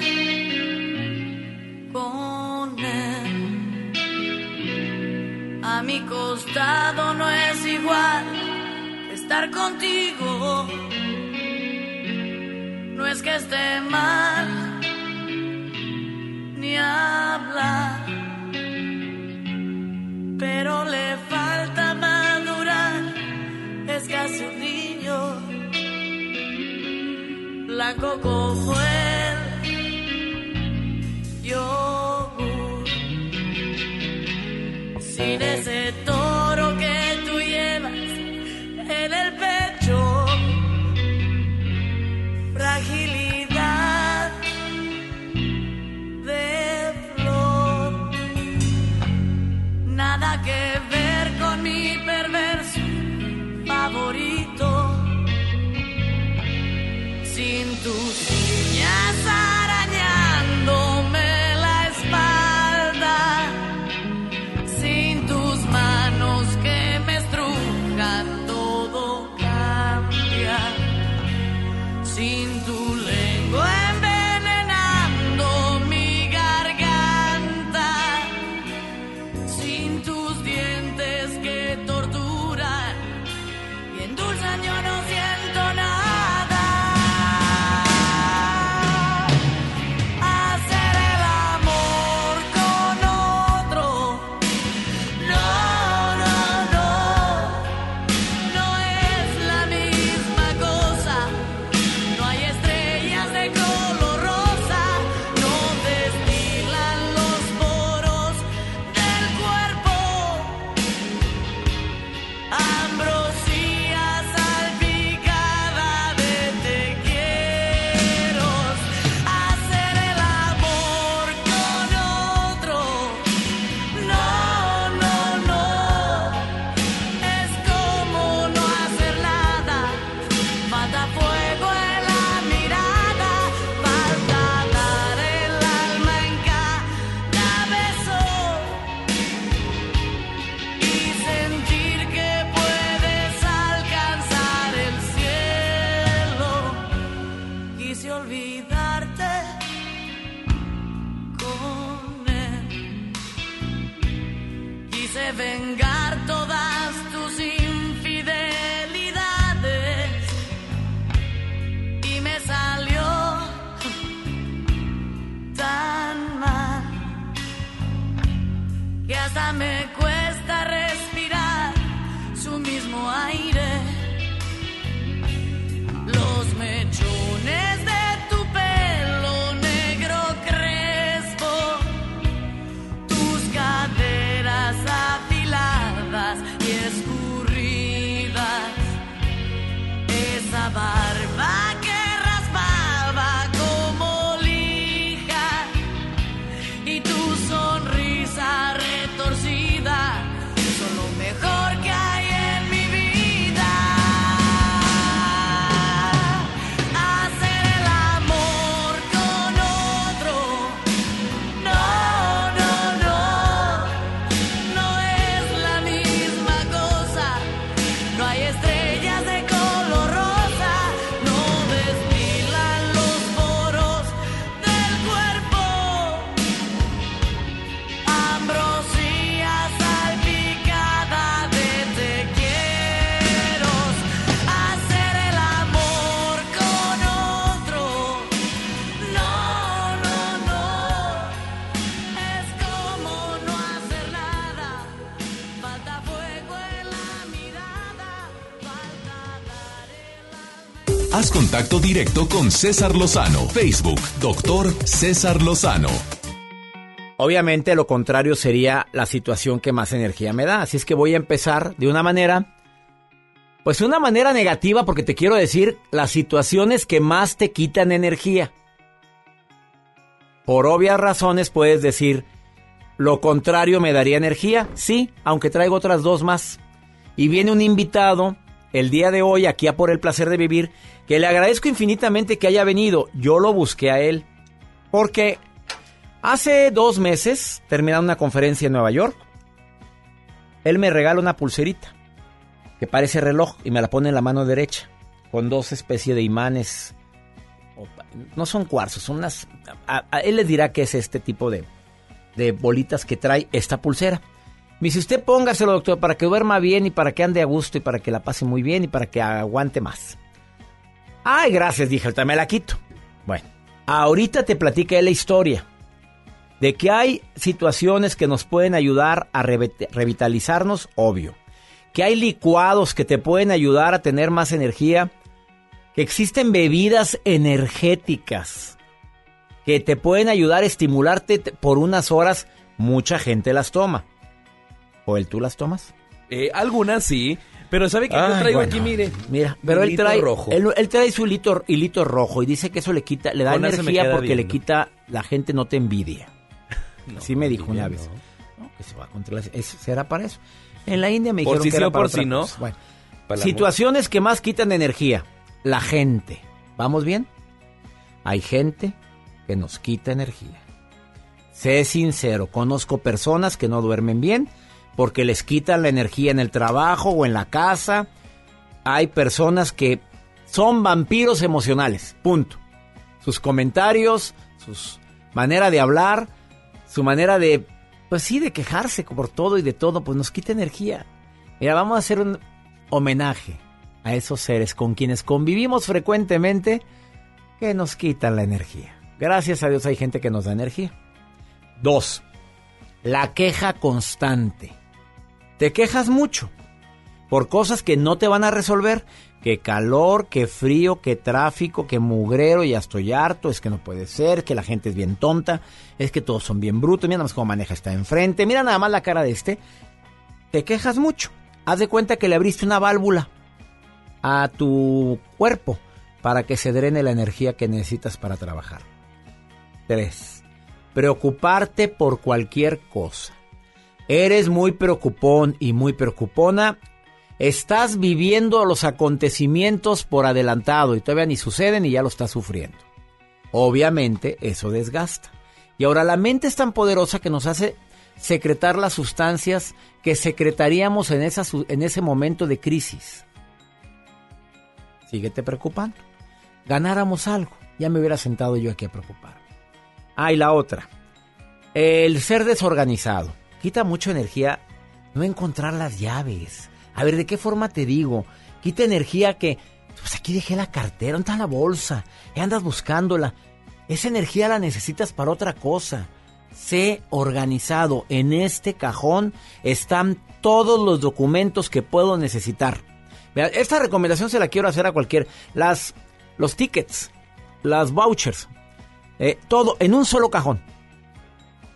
mi costado no es igual estar contigo. No es que esté mal ni hablar, pero le falta madurar. Es casi un niño blanco como yogur. Sin ese toro que tú llevas en el pecho, fragilidad de flor, nada que ver con mi perverso favorito. Sin tus quedarte con él y se venga. Directo con César Lozano. Facebook, doctor César Lozano. Obviamente lo contrario sería la situación que más energía me da. Así es que voy a empezar de una manera, pues una manera negativa porque te quiero decir las situaciones que más te quitan energía. Por obvias razones puedes decir, lo contrario me daría energía. Sí, aunque traigo otras dos más. Y viene un invitado el día de hoy aquí a Por el Placer de Vivir, que le agradezco infinitamente que haya venido. Yo lo busqué a él. Porque hace dos meses, terminando una conferencia en Nueva York, él me regala una pulserita que parece reloj y me la pone en la mano derecha, con dos especies de imanes. No son cuarzos, son unas... A, a él les dirá que es este tipo de, de bolitas que trae esta pulsera. Me dice, usted póngaselo, doctor, para que duerma bien y para que ande a gusto y para que la pase muy bien y para que aguante más. Ay, gracias, dije, ahorita me la quito. Bueno, ahorita te platica él la historia de que hay situaciones que nos pueden ayudar a revit- revitalizarnos, obvio. Que hay licuados que te pueden ayudar a tener más energía. Que existen bebidas energéticas que te pueden ayudar a estimularte por unas horas. Mucha gente las toma. ¿O él tú las tomas? Eh, algunas sí, pero ¿sabe que yo traigo bueno. aquí, mire? Mira, pero él trae, rojo. Él, él trae su hilito, hilito rojo y dice que eso le quita, le da Con energía porque le quita, la gente no te envidia. sí me dijo una vez. No, que se va contra las- es- será para eso. En la India me Por dijeron si que sí era para por si no. Bueno, Para situaciones que más quitan energía. La gente. ¿Vamos bien? Hay gente que nos quita energía. Sé sincero, conozco personas que no duermen bien porque les quitan la energía en el trabajo o en la casa. Hay personas que son vampiros emocionales, punto. Sus comentarios, su manera de hablar, su manera de, pues sí, de quejarse por todo y de todo, pues nos quita energía. Mira, vamos a hacer un homenaje a esos seres con quienes convivimos frecuentemente que nos quitan la energía. Gracias a Dios hay gente que nos da energía. Dos, la queja constante. Te quejas mucho por cosas que no te van a resolver. Que calor, que frío, que tráfico, que mugrero, ya estoy harto, es que no puede ser, que la gente es bien tonta, es que todos son bien brutos, mira nada más cómo maneja está enfrente, mira nada más la cara de este. Te quejas mucho. Haz de cuenta que le abriste una válvula a tu cuerpo para que se drene la energía que necesitas para trabajar. 3. Preocuparte por cualquier cosa. Eres muy preocupón y muy preocupona. Estás viviendo los acontecimientos por adelantado y todavía ni suceden y ya lo estás sufriendo. Obviamente eso desgasta. Y ahora la mente es tan poderosa que nos hace secretar las sustancias que secretaríamos en, esa, en ese momento de crisis. Síguete preocupando. Ganáramos algo. Ya me hubiera sentado yo aquí a preocuparme. Ah, y la otra. El ser desorganizado. Quita mucha energía no encontrar las llaves. A ver, ¿de qué forma te digo? Quita energía que, pues aquí dejé la cartera, ¿dónde está la bolsa? Y andas buscándola. Esa energía la necesitas para otra cosa. Sé organizado. En este cajón están todos los documentos que puedo necesitar. Esta recomendación se la quiero hacer a cualquier. Las, los tickets, las vouchers, eh, todo en un solo cajón.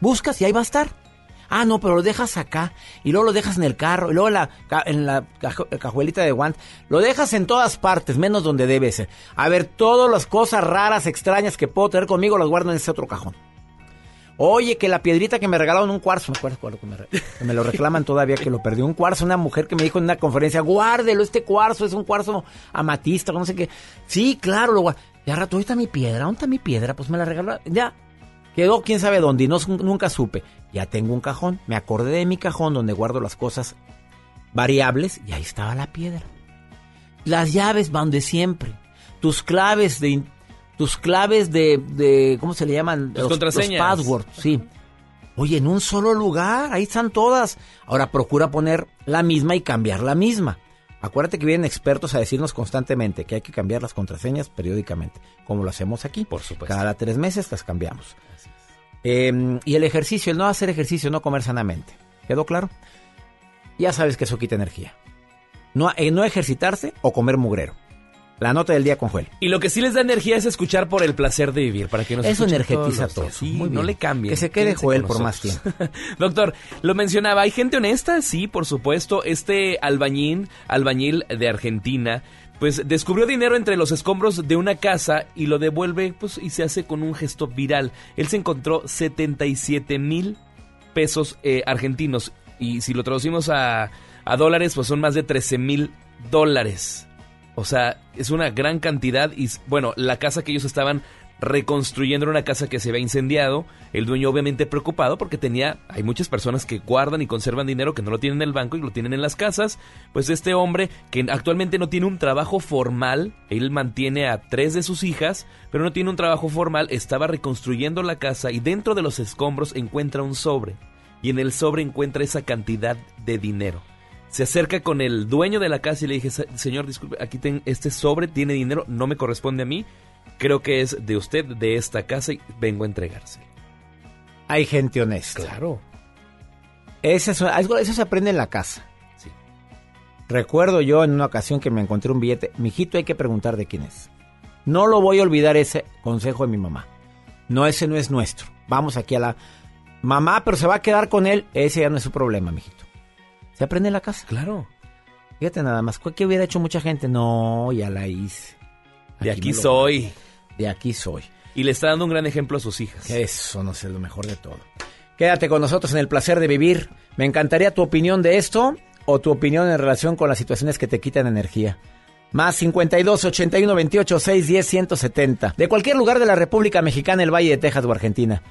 Buscas y ahí va a estar. Ah, no, pero lo dejas acá y luego lo dejas en el carro y luego en la, en la cajuelita de guante. Lo dejas en todas partes, menos donde debe ser. A ver, todas las cosas raras, extrañas que puedo tener conmigo las guardo en ese otro cajón. Oye, que la piedrita que me regalaron un cuarzo, me acuerdo que me, lo reclaman todavía que lo perdió un cuarzo, una mujer que me dijo en una conferencia, guárdelo, este cuarzo es un cuarzo amatista, no sé qué. Sí, claro, lo guardo. Ya rato, ahí está mi piedra, ¿dónde está mi piedra? Pues me la regaló, ya. Quedó quién sabe dónde y no, nunca supe. Ya tengo un cajón, me acordé de mi cajón donde guardo las cosas variables y ahí estaba la piedra. Las llaves van de siempre. Tus claves de tus claves de, de ¿cómo se le llaman? Las contraseñas. Los passwords, sí. Oye, en un solo lugar, ahí están todas. Ahora procura poner la misma y cambiar la misma. Acuérdate que vienen expertos a decirnos constantemente que hay que cambiar las contraseñas periódicamente, como lo hacemos aquí. Por supuesto. Cada tres meses las cambiamos. Eh, y el ejercicio, el no hacer ejercicio, no comer sanamente. ¿Quedó claro? Ya sabes que eso quita energía. No, eh, no ejercitarse o comer mugrero. La nota del día con Joel. Y lo que sí les da energía es escuchar por el placer de vivir, para que nos Eso energetiza todos días. Sí, Muy no le cambien. Que se quede Quédense Joel por más nosotros. Doctor, lo mencionaba, ¿hay gente honesta? Sí, por supuesto. Este albañil, albañil de Argentina, pues descubrió dinero entre los escombros de una casa y lo devuelve, pues, y se hace con un gesto viral. Él se encontró 77 mil pesos eh, argentinos. Y si lo traducimos a, a dólares, pues son más de 13 mil dólares. O sea, es una gran cantidad y bueno, la casa que ellos estaban reconstruyendo una casa que se había incendiado. El dueño obviamente preocupado porque tenía, hay muchas personas que guardan y conservan dinero que no lo tienen en el banco y lo tienen en las casas. Pues este hombre que actualmente no tiene un trabajo formal, él mantiene a tres de sus hijas, pero no tiene un trabajo formal, estaba reconstruyendo la casa y dentro de los escombros encuentra un sobre. Y en el sobre encuentra esa cantidad de dinero. Se acerca con el dueño de la casa y le dije, "Se- señor, disculpe, aquí este sobre tiene dinero, no me corresponde a mí, creo que es de usted, de esta casa y vengo a entregarse. Hay gente honesta. Claro. Ese es- algo- eso se aprende en la casa. Recuerdo yo en una ocasión que me encontré un billete. Mijito, hay que preguntar de quién es. No lo voy a olvidar ese consejo de mi mamá. No, ese no es nuestro. Vamos aquí a la... Mamá, pero se va a quedar con él. Ese ya no es su problema, mijito. Se aprende en la casa. Claro. Fíjate nada más. ¿Qué hubiera hecho mucha gente? No, ya la hice. De aquí lo- soy. De aquí soy. Y le está dando un gran ejemplo a sus hijas. Eso no es lo mejor de todo. Quédate con nosotros en el placer de vivir. Me encantaría tu opinión de esto o tu opinión en relación con las situaciones que te quitan energía. Más 52 81 28 6 10 170. De cualquier lugar de la República Mexicana, el Valle de Texas o Argentina.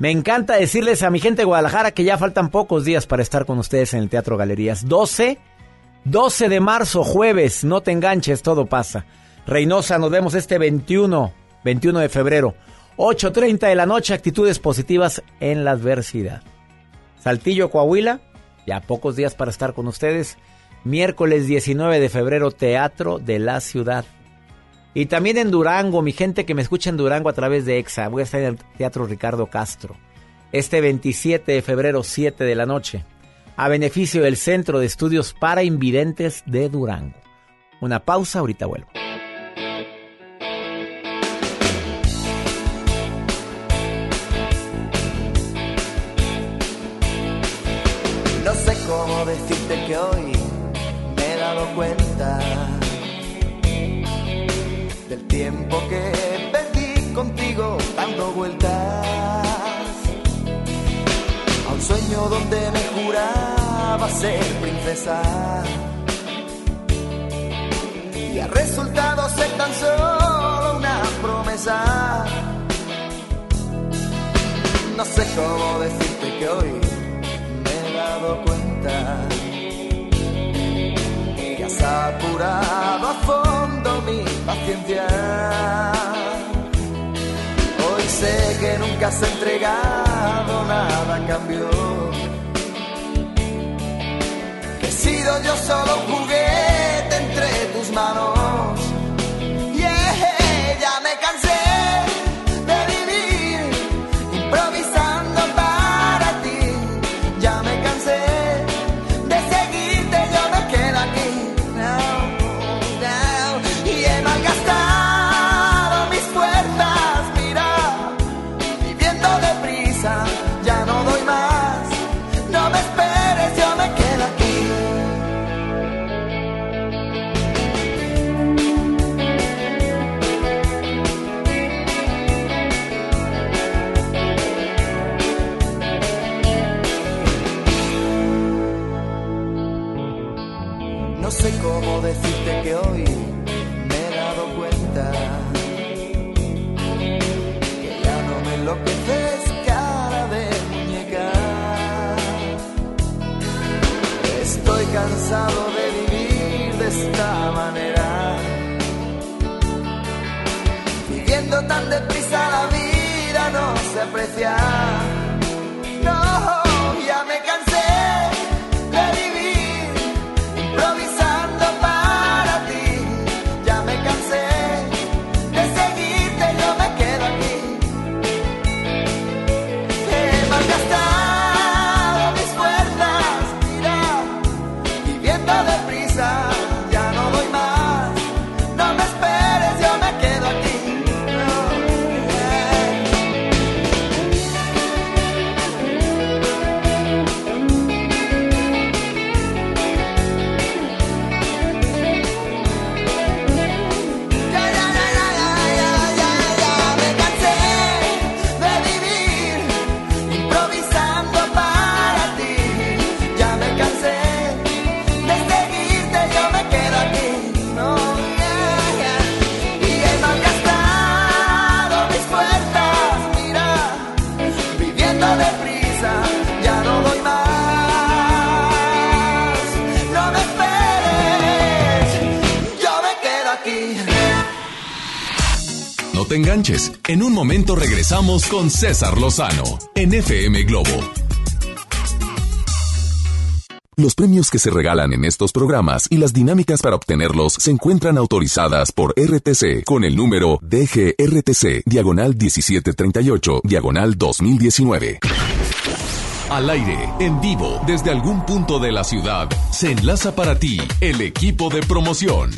Me encanta decirles a mi gente de Guadalajara que ya faltan pocos días para estar con ustedes en el Teatro Galerías. 12, 12 de marzo, jueves. No te enganches, todo pasa. Reynosa, nos vemos este 21, 21 de febrero. 8.30 de la noche, actitudes positivas en la adversidad. Saltillo, Coahuila, ya pocos días para estar con ustedes. Miércoles 19 de febrero, Teatro de la Ciudad. Y también en Durango, mi gente que me escucha en Durango a través de EXA. Voy a estar en el Teatro Ricardo Castro. Este 27 de febrero, 7 de la noche. A beneficio del Centro de Estudios para Invidentes de Durango. Una pausa, ahorita vuelvo. Del tiempo que perdí contigo dando vueltas. A un sueño donde me juraba ser princesa. Y ha resultado ser tan solo una promesa. No sé cómo decirte que hoy me he dado cuenta has apurado a fondo mi paciencia. Hoy sé que nunca has entregado nada a cambio sido yo solo juguete entre tus manos. Vida te enganches. En un momento regresamos con César Lozano en FM Globo. Los premios que se regalan en estos programas y las dinámicas para obtenerlos se encuentran autorizadas por RTC con el número DGRTC, diagonal 1738, diagonal 2019. Al aire, en vivo, desde algún punto de la ciudad, se enlaza para ti el equipo de promoción.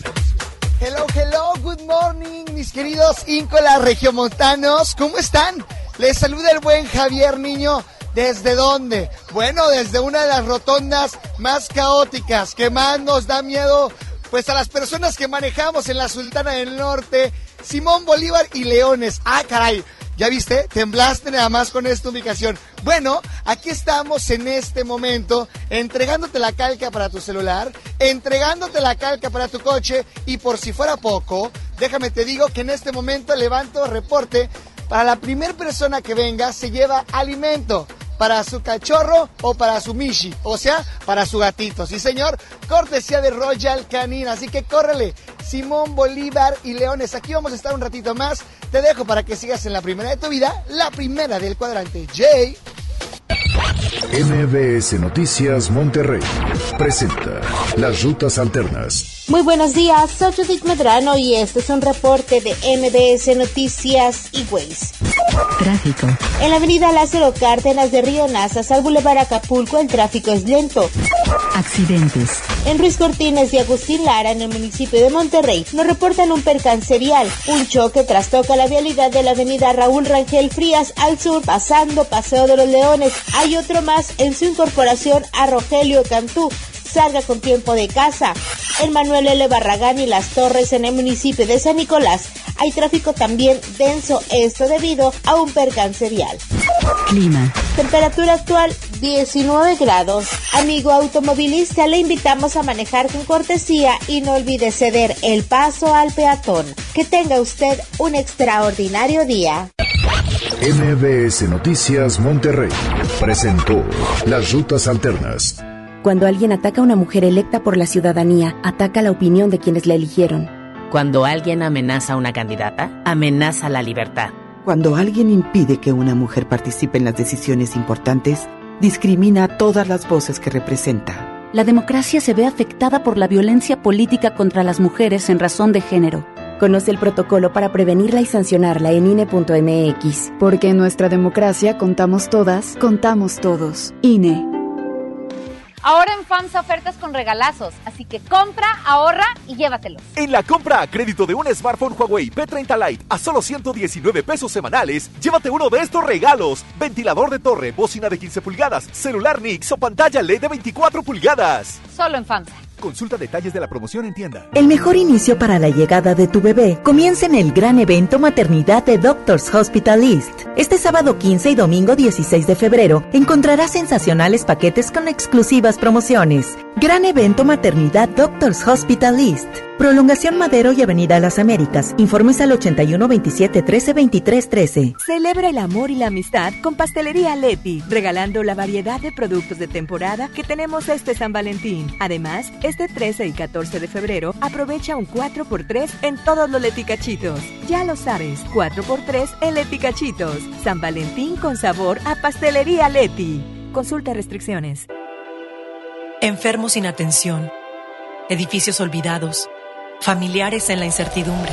Hello, hello, good morning, mis queridos íncolas regiomontanos. ¿Cómo están? Les saluda el buen Javier Niño. ¿Desde dónde? Bueno, desde una de las rotondas más caóticas, que más nos da miedo, pues a las personas que manejamos en la Sultana del Norte, Simón Bolívar y Leones. Ah, caray. ¿Ya viste? Temblaste nada más con esta ubicación. Bueno, aquí estamos en este momento entregándote la calca para tu celular, entregándote la calca para tu coche y por si fuera poco, déjame te digo que en este momento levanto reporte para la primera persona que venga se lleva alimento para su cachorro o para su mishi, o sea, para su gatito. Sí, señor, cortesía de Royal Canin, así que córrele. Simón Bolívar y Leones, aquí vamos a estar un ratito más. Te dejo para que sigas en la primera de tu vida, la primera del cuadrante. Jay. MBS Noticias Monterrey presenta las rutas alternas. Muy buenos días, soy Judith Medrano y este es un reporte de MBS Noticias y Ways. Tráfico. En la avenida Lázaro Cárdenas de Río Nazas al Boulevard Acapulco el tráfico es lento. Accidentes. En Ruiz Cortines y Agustín Lara en el municipio de Monterrey nos reportan un percance vial. Un choque trastoca la vialidad de la avenida Raúl Rangel Frías al sur pasando Paseo de los Leones. Hay otro más en su incorporación a Rogelio Cantú salga con tiempo de casa. En Manuel L. Barragán y Las Torres en el municipio de San Nicolás hay tráfico también denso, esto debido a un percance vial. Clima. Temperatura actual 19 grados. Amigo automovilista, le invitamos a manejar con cortesía y no olvide ceder el paso al peatón. Que tenga usted un extraordinario día. MBS Noticias Monterrey presentó las rutas alternas. Cuando alguien ataca a una mujer electa por la ciudadanía, ataca la opinión de quienes la eligieron. Cuando alguien amenaza a una candidata, amenaza la libertad. Cuando alguien impide que una mujer participe en las decisiones importantes, discrimina a todas las voces que representa. la democracia se ve afectada por la violencia política contra las mujeres en razón de género. Conoce el protocolo para prevenirla y sancionarla en INE.mx. Porque en nuestra democracia contamos todas, contamos todos. INE. Ahora en FAMSA ofertas con regalazos, así que compra, ahorra y llévatelos. En la compra a crédito de un smartphone Huawei P30 Lite a solo 119 pesos semanales, llévate uno de estos regalos: ventilador de torre, bocina de 15 pulgadas, celular Nix o pantalla LED de 24 pulgadas. Solo en FAMSA. Consulta detalles de la promoción en tienda. El mejor inicio para la llegada de tu bebé comienza en el gran evento Maternidad de Doctors Hospital East. Este sábado 15 y domingo 16 de febrero encontrarás sensacionales paquetes con exclusivas promociones. Gran evento Maternidad Doctors Hospital East. Prolongación Madero y Avenida Las Américas. Informes al 81 27 13 23 13. Celebra el amor y la amistad con Pastelería Leti, regalando la variedad de productos de temporada que tenemos este San Valentín. Además, este 13 y 14 de febrero aprovecha un 4x3 en todos los leticachitos. Ya lo sabes, 4x3 en leticachitos. San Valentín con sabor a Pastelería Leti. Consulta restricciones. Enfermos sin atención, edificios olvidados, familiares en la incertidumbre.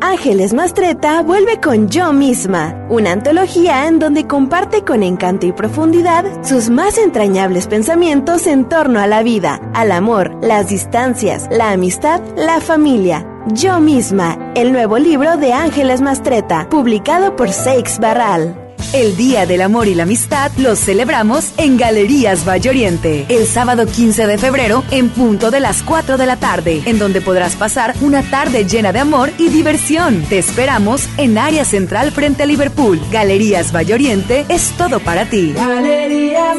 Ángeles Mastreta vuelve con Yo misma, una antología en donde comparte con encanto y profundidad sus más entrañables pensamientos en torno a la vida, al amor, las distancias, la amistad, la familia. Yo misma, el nuevo libro de Ángeles Mastreta, publicado por Seix Barral. El Día del Amor y la Amistad lo celebramos en Galerías Valle Oriente, el sábado 15 de febrero en punto de las 4 de la tarde, en donde podrás pasar una tarde llena de amor y diversión. Te esperamos en área central frente a Liverpool. Galerías Valle Oriente es todo para ti. Galerías.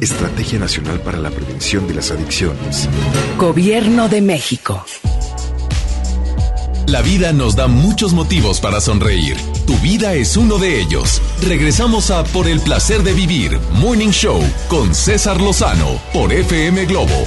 Estrategia Nacional para la Prevención de las Adicciones. Gobierno de México. La vida nos da muchos motivos para sonreír. Tu vida es uno de ellos. Regresamos a Por el placer de vivir, Morning Show, con César Lozano, por FM Globo.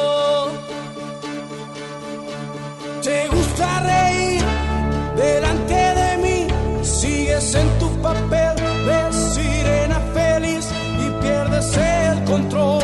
Te gusta reír delante de mí, sigues en tu papel de sirena feliz y pierdes el control.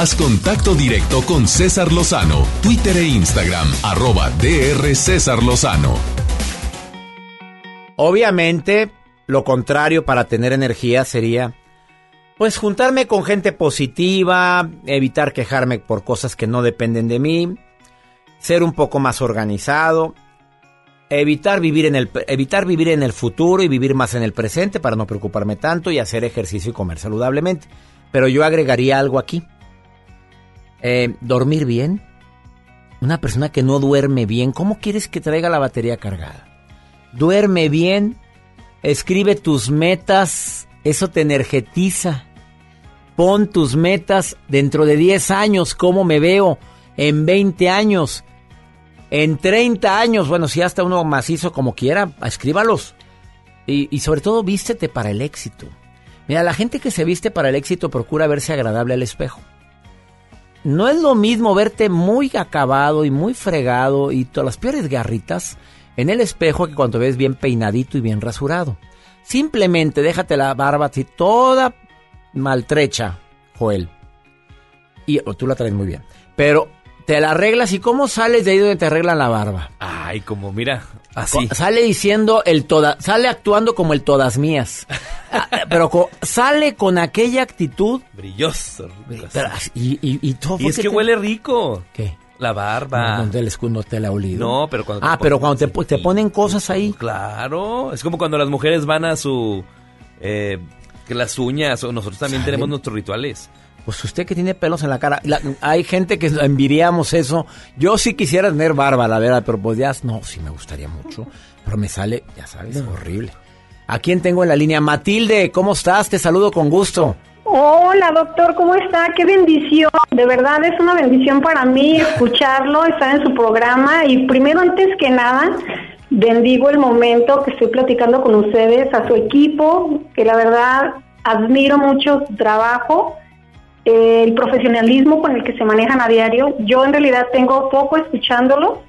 Haz contacto directo con César Lozano, Twitter e Instagram, arroba DR César Lozano. Obviamente, lo contrario para tener energía sería, pues, juntarme con gente positiva, evitar quejarme por cosas que no dependen de mí, ser un poco más organizado, evitar vivir en el, evitar vivir en el futuro y vivir más en el presente para no preocuparme tanto y hacer ejercicio y comer saludablemente. Pero yo agregaría algo aquí. Eh, dormir bien. Una persona que no duerme bien, ¿cómo quieres que traiga la batería cargada? Duerme bien, escribe tus metas, eso te energetiza. Pon tus metas dentro de 10 años, cómo me veo, en 20 años, en 30 años, bueno, si hasta uno macizo como quiera, escríbalos. Y, y sobre todo, vístete para el éxito. Mira, la gente que se viste para el éxito procura verse agradable al espejo. No es lo mismo verte muy acabado y muy fregado y todas las peores garritas en el espejo que cuando ves bien peinadito y bien rasurado. Simplemente déjate la barba así toda maltrecha, Joel. Y o tú la traes muy bien. Pero te la arreglas y ¿cómo sales de ahí donde te arreglan la barba? Ay, como mira, así. Sale diciendo el toda, sale actuando como el todas mías. Ah, Pero sale con aquella actitud. Brilloso. Y, y, y todo Y es que te- huele rico. ¿Qué? La barba. No, donde el escudo te la ha olido. No, pero cuando Ah, pero cuando te, te ponen cosas ahí. Claro, es como cuando las mujeres van a su... eh, que las uñas, o nosotros también ¿Sale? tenemos nuestros rituales. Pues usted que tiene pelos en la cara. la- hay gente que envidiamos eso. Yo sí quisiera tener barba, la verdad, pero pues ya no, sí me gustaría mucho. Pero me sale, ya sabes, horrible. ¿A quién tengo en la línea? Matilde, ¿cómo estás? Te saludo con gusto. Hola, doctor, ¿cómo está? Qué bendición. De verdad es una bendición para mí escucharlo, estar en su programa y primero, antes que nada, bendigo el momento que estoy platicando con ustedes, a su equipo, que la verdad admiro mucho su trabajo, el profesionalismo con el que se manejan a diario. Yo en realidad tengo poco escuchándolo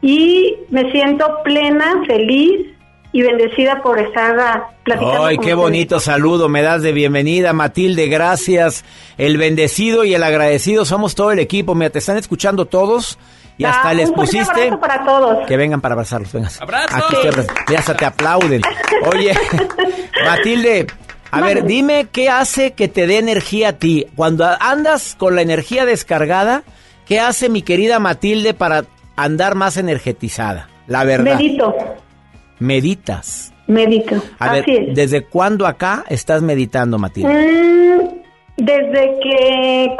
y me siento plena, feliz y bendecida por estar ah, platicando Ay, qué bonito saludo me das de bienvenida, Matilde, gracias. El bendecido y el agradecido somos todo el equipo. Mira, te están escuchando todos y hasta Ah, les un pusiste abrazo para todos. que vengan para abrazarlos. Vengan. ¡Abrazo! Aquí te abra- ya hasta te aplauden. Oye, Matilde, a ver, dime qué hace que te dé energía a ti. Cuando andas con la energía descargada, ¿qué hace mi querida Matilde para andar más energetizada? La verdad. Medito, Meditas. medito. A ver, Así es. ¿desde cuándo acá estás meditando, Matilde? Mm, desde que,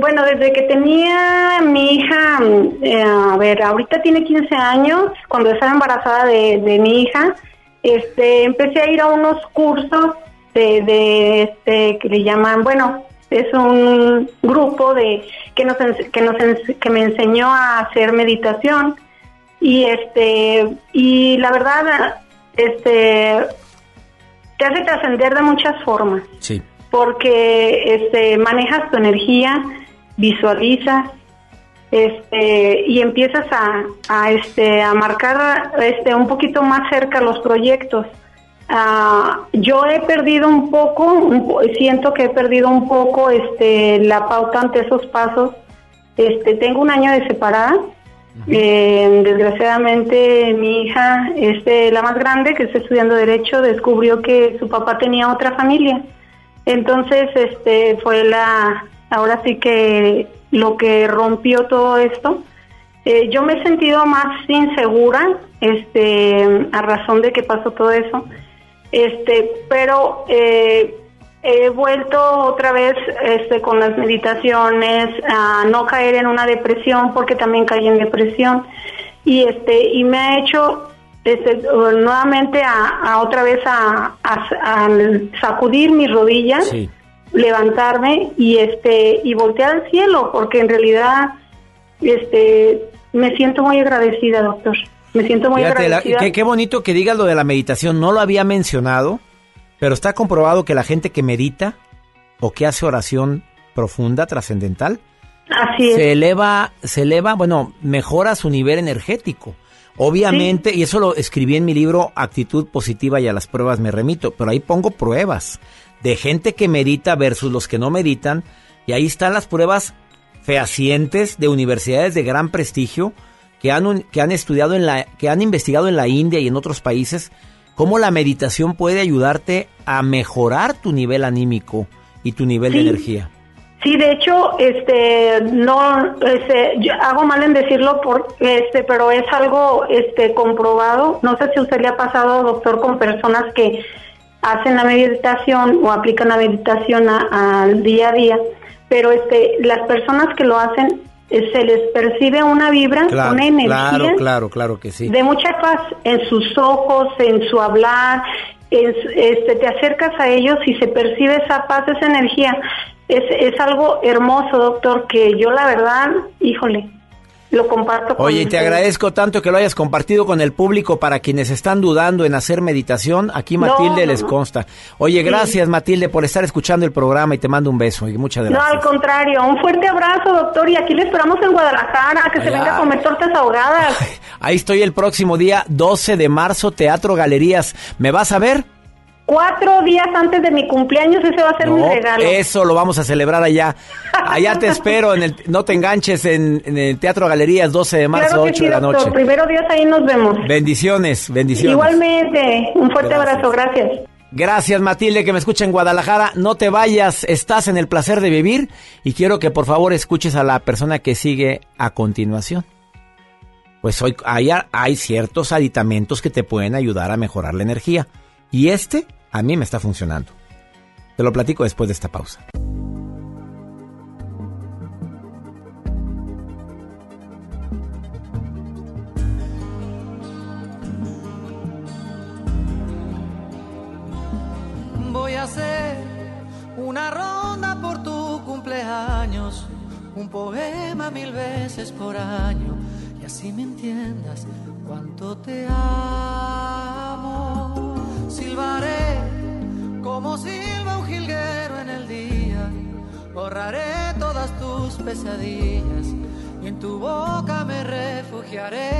bueno, desde que tenía mi hija, mm, eh, a ver, ahorita tiene 15 años, cuando estaba embarazada de, de mi hija, este, empecé a ir a unos cursos de, de este, que le llaman, bueno, es un grupo de que nos que nos que me enseñó a hacer meditación y este y la verdad este te hace trascender de muchas formas. Sí. Porque este, manejas tu energía, visualizas, este, y empiezas a, a, este, a marcar este, un poquito más cerca los proyectos. Ah, yo he perdido un poco, siento que he perdido un poco este, la pauta ante esos pasos. Este, tengo un año de separada. Eh, desgraciadamente mi hija, este, la más grande que está estudiando derecho, descubrió que su papá tenía otra familia. Entonces, este, fue la, ahora sí que lo que rompió todo esto. Eh, yo me he sentido más insegura, este, a razón de que pasó todo eso. Este, pero eh, he vuelto otra vez este, con las meditaciones a no caer en una depresión porque también caí en depresión y este y me ha hecho este, nuevamente a, a otra vez a, a- a sacudir mis rodillas Sí. levantarme y este y voltear al cielo porque en realidad este me siento muy agradecida doctor me siento muy Fíjate, la- qué, qué bonito que digas lo de la meditación. No lo había mencionado, pero está comprobado que la gente que medita o que hace oración profunda, trascendental, así es se eleva, se eleva, bueno, mejora su nivel energético. Obviamente, y eso lo escribí en mi libro Actitud Positiva y a las pruebas me remito, pero ahí pongo pruebas de gente que medita versus los que no meditan, y ahí están las pruebas fehacientes de universidades de gran prestigio que han, un- que han estudiado en la, que han investigado en la India y en otros países cómo la meditación puede ayudarte a mejorar tu nivel anímico y tu nivel de energía. Sí, de hecho, este, no, este, yo hago mal en decirlo, por, este, pero es algo, este, comprobado. No sé si a usted le ha pasado, doctor, con personas que hacen la meditación o aplican la meditación al día a día, pero este, las personas que lo hacen se les percibe una vibra, Claro, una energía claro, claro, claro que sí. de mucha paz en sus ojos, en su hablar, en este, te acercas a ellos y se percibe esa paz, esa energía. Es, es algo hermoso, doctor, que yo la verdad, híjole, lo comparto con Oye, y te ustedes. agradezco tanto que lo hayas compartido con el público para quienes están dudando en hacer meditación. Aquí No, Matilde no, les no. consta. Oye, Sí. gracias Matilde por estar escuchando el programa y te mando un beso y muchas No, gracias. al contrario, un fuerte abrazo, doctor, y aquí le esperamos en Guadalajara, que se venga a comer tortas ahogadas. Ahí estoy el próximo día 12 de marzo, Teatro Galerías. ¿Me vas a ver? Cuatro días antes de mi cumpleaños, ese va a ser mi regalo. eso lo vamos a celebrar allá. Allá te espero, en el, no te enganches en, en el Teatro Galerías 12 de marzo, claro que 8 sí, de la doctor. noche. Primero Dios, ahí nos vemos. Bendiciones, bendiciones. Igualmente, un fuerte Gracias. abrazo, gracias. Gracias Matilde que me escucha en Guadalajara. No te vayas, estás en el placer de vivir y quiero que por favor escuches a la persona que sigue a continuación. Pues hoy hay, hay ciertos aditamentos que te pueden ayudar a mejorar la energía y este a mí me está funcionando. Te lo platico después de esta pausa. Voy a hacer una ronda por tu cumpleaños, un poema mil veces por año, y así me entiendas cuánto te amo. Silbaré como silba un jilguero en el día, borraré todas tus pesadillas y en tu boca me refugiaré.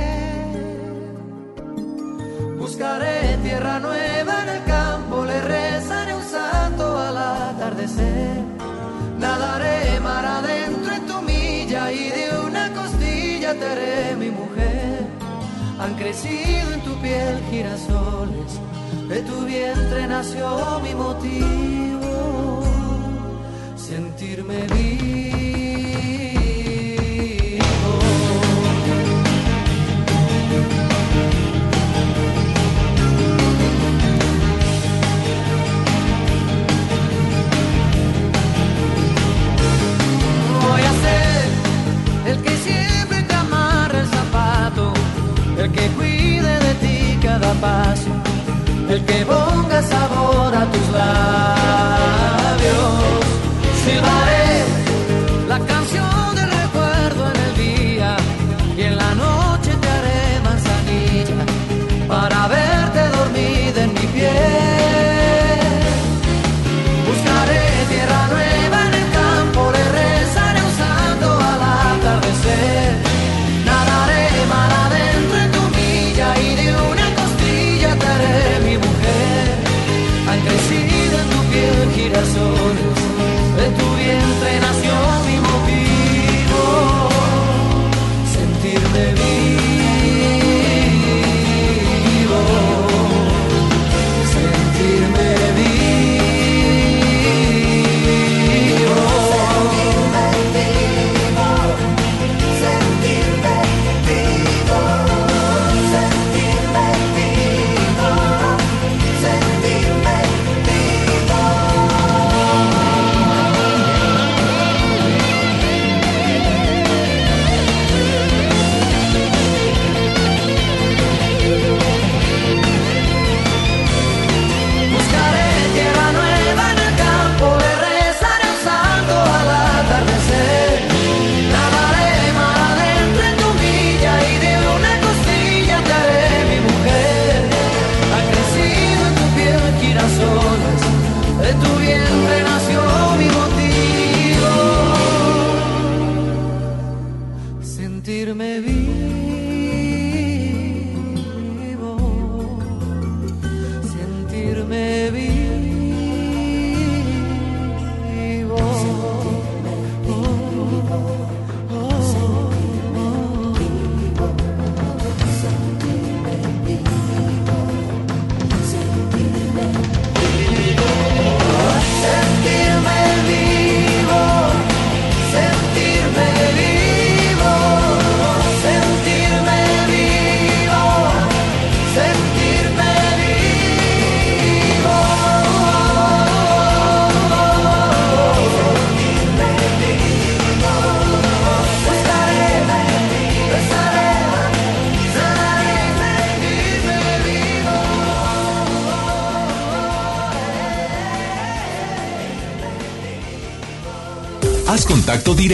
Buscaré tierra nueva en el campo, le rezaré un santo al atardecer. Nadaré mar adentro en tu milla y de una costilla te haré mi mujer. Han crecido en tu piel girasoles, de tu vientre nació mi motivo, sentirme vivo.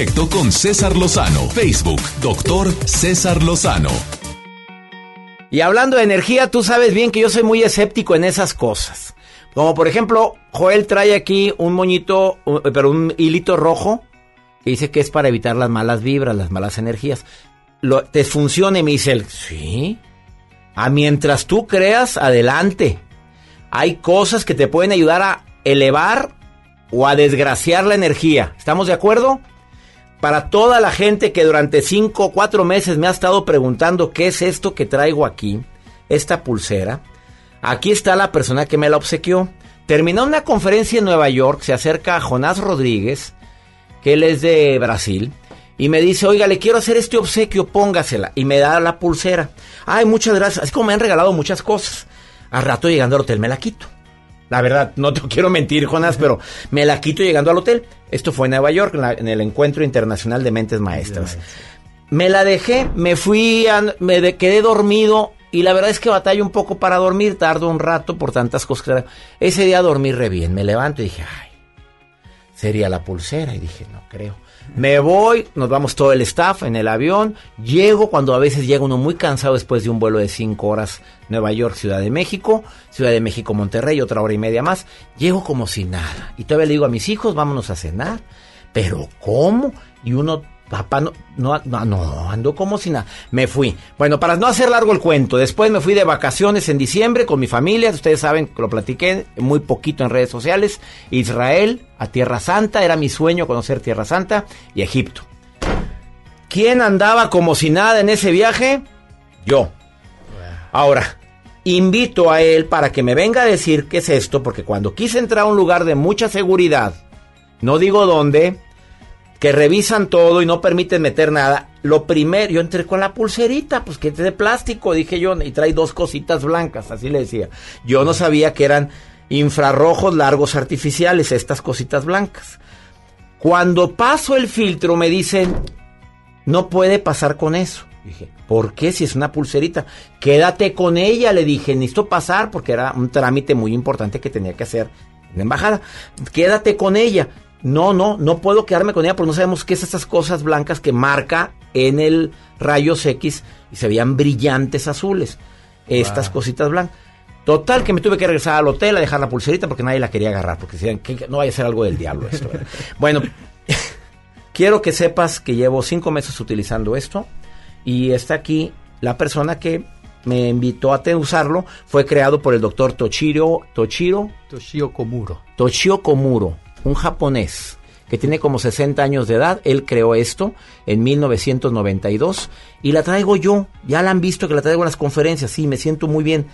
Con César Lozano. Facebook, doctor César Lozano. Y hablando de energía, tú sabes bien que yo soy muy escéptico en esas cosas. Como por ejemplo, Joel trae aquí un moñito, pero un hilito rojo que dice que es para evitar las malas vibras, las malas energías. Lo, ¿Te funciona? Y sí. A mientras tú creas, adelante. Hay cosas que te pueden ayudar a elevar o a desgraciar la energía. ¿Estamos de acuerdo? Para toda la gente que durante cinco o cuatro meses me ha estado preguntando qué es esto que traigo aquí, esta pulsera, aquí está la persona que me la obsequió. Terminó una conferencia en Nueva York, se acerca a Jonás Rodríguez, que él es de Brasil, y me dice, oiga, le quiero hacer este obsequio, póngasela. Y me da la pulsera. Ay, muchas gracias. Así como me han regalado muchas cosas. Al rato llegando al hotel me la quito. La verdad, no te quiero mentir, Jonás, pero me la quito llegando al hotel. Esto fue en Nueva York, en, la- en el Encuentro Internacional de Mentes Maestras. Me la dejé, me fui, a- me de- quedé dormido y la verdad es que batallo un poco para dormir, tardo un rato por tantas cosas. que- Ese día dormí re bien, me levanto y dije, ay, sería la pulsera y dije, no creo. Me voy, nos vamos todo el staff en el avión, llego cuando a veces llega uno muy cansado después de un vuelo de cinco horas, Nueva York, Ciudad de México, Ciudad de México, Monterrey, otra hora y media más, llego como si nada. Y todavía le digo a mis hijos, vámonos a cenar, pero ¿cómo? Y uno, papá, no, no, no, ando como si nada. Me fui. Bueno, para no hacer largo el cuento, después me fui de vacaciones en diciembre con mi familia, ustedes saben que lo platiqué muy poquito en redes sociales, Israel, a Tierra Santa, era mi sueño conocer Tierra Santa y Egipto. ¿Quién andaba como si nada en ese viaje? Yo. Ahora, invito a él para que me venga a decir qué es esto, porque cuando quise entrar a un lugar de mucha seguridad, no digo dónde, que revisan todo y no permiten meter nada. Lo primero, yo entré con la pulserita, pues que es de plástico, dije yo, y trae dos cositas blancas, así le decía. Yo no sabía que eran infrarrojos largos artificiales, estas cositas blancas. Cuando paso el filtro me dicen, no puede pasar con eso. Dije, ¿por qué si es una pulserita? Quédate con ella, le dije, necesito pasar porque era un trámite muy importante que tenía que hacer en la embajada. Quédate con ella. No, no, no puedo quedarme con ella porque no sabemos qué es esas cosas blancas que marca en el rayos X y se veían brillantes azules. Estas Wow. cositas blancas. Total que me tuve que regresar al hotel a dejar la pulserita porque nadie la quería agarrar, porque decían que no vaya a ser algo del diablo esto. ¿verdad? bueno, quiero que sepas que llevo cinco meses utilizando esto y está aquí la persona que me invitó a usarlo. Fue creado por el doctor Toshiro, Toshiro, Toshio Komuro. Toshio Komuro, un japonés que tiene como 60 años de edad. Él creó esto en 1992 y la traigo yo. Ya la han visto que la traigo en las conferencias. Sí, me siento muy bien.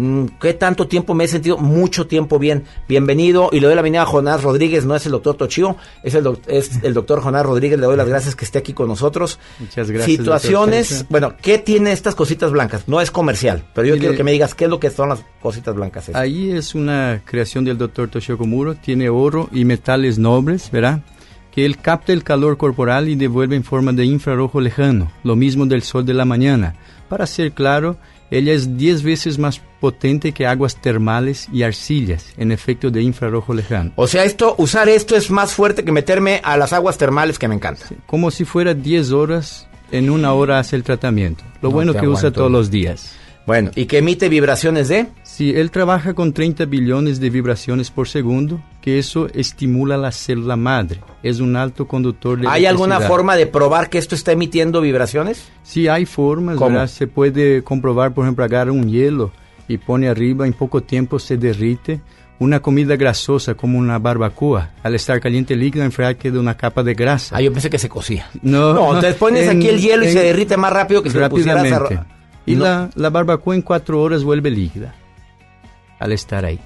Mm, ¿Qué tanto tiempo me he sentido? Mucho tiempo bien. Bienvenido y le doy la bienvenida a Jonás Rodríguez. No es el doctor Tochio, es el, doc- es el doctor Jonás Rodríguez. Le doy las gracias que esté aquí con nosotros. Muchas gracias, Situaciones. Bueno, ¿qué tiene estas cositas blancas? No es comercial, pero yo Mire- quiero que me digas qué es lo que son las cositas blancas. estas. Ahí es una creación del doctor Toshio Komuro, tiene oro y metales nobles, ¿verdad? Que él capta el calor corporal y devuelve en forma de infrarrojo lejano, lo mismo del sol de la mañana. Para ser claro, ella es 10 veces más potente que aguas termales y arcillas en efecto de infrarrojo lejano. O sea, esto, usar esto es más fuerte que meterme a las aguas termales que me encanta. Como si fuera 10 horas, en una hora hace el tratamiento. Lo No bueno que usa todos los días. Bueno, ¿y que emite vibraciones de? Sí, él trabaja con 30 billones de vibraciones por segundo, que eso estimula la célula madre. Es un alto conductor de ¿Hay alguna forma de probar que esto está emitiendo vibraciones? Sí, hay formas. Se puede comprobar, por ejemplo, agarra un hielo y pone arriba, en poco tiempo se derrite. Una comida grasosa como una barbacoa, al estar caliente líquido, enfriar queda una capa de grasa. Ah, yo pensé que se cocía. No, No, entonces pones aquí el hielo y se derrite más rápido que si lo pusieras a-. Y No. la, la barbacoa en cuatro horas vuelve líquida al estar ahí.